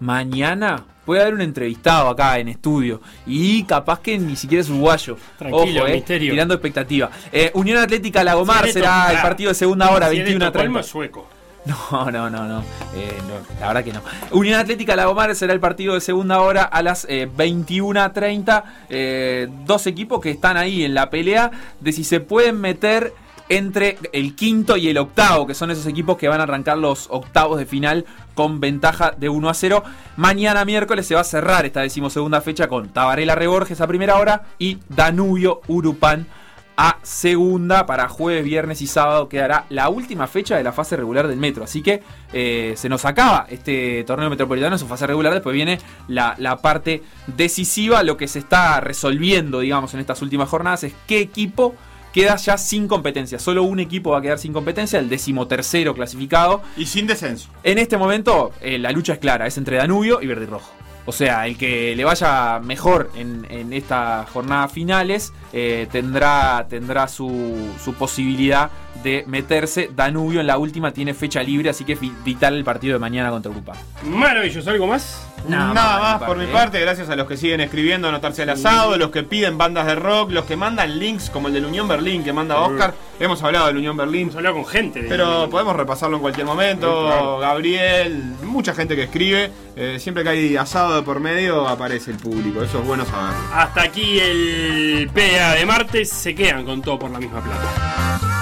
mañana puede haber un entrevistado acá en estudio. Y capaz que ni siquiera es uruguayo. Tranquilo, ojo, eh, misterio. Tirando expectativa. Eh, Unión Atlética Lagomar Si será el partido de segunda hora, Si es de 21 a Estocolmo 30. es sueco. No, no, no, no. Eh, no, La verdad que no. Unión Atlética Lagomar será el partido de segunda hora a las eh, 21.30. Eh, dos equipos que están ahí en la pelea de si se pueden meter entre el quinto y el octavo, que son esos equipos que van a arrancar los octavos de final con ventaja de 1 a 0. Mañana miércoles se va a cerrar esta decimosegunda fecha con Tabarela Reborges a primera hora y Danubio Urupán a segunda para jueves, viernes y sábado quedará la última fecha de la fase regular del metro. Así que eh, se nos acaba este torneo metropolitano su fase regular. Después viene la, la parte decisiva. Lo que se está resolviendo, digamos, en estas últimas jornadas es qué equipo queda ya sin competencia. Solo un equipo va a quedar sin competencia, el decimotercero clasificado. Y sin descenso. En este momento eh, la lucha es clara, es entre Danubio y Verde y Rojo. O sea, el que le vaya mejor en, en estas jornadas finales eh, tendrá, tendrá su, su posibilidad de meterse. Danubio en la última tiene fecha libre, así que es vi- vital el partido de mañana contra Urupa. Maravilloso, ¿algo más? Nada, más por mi parte, gracias a los que siguen escribiendo anotarse al asado, los que piden bandas de rock, los que mandan links como el del Unión Berlín que manda Oscar. Hemos hablado del Unión Berlín. Hemos hablado con gente. de- Pero podemos repasarlo en cualquier momento. Claro. Gabriel, mucha gente que escribe. Eh, siempre que hay asado de por medio aparece el público. Eso es bueno saber. Hasta aquí el PA de martes. Se quedan con todo por la misma plata.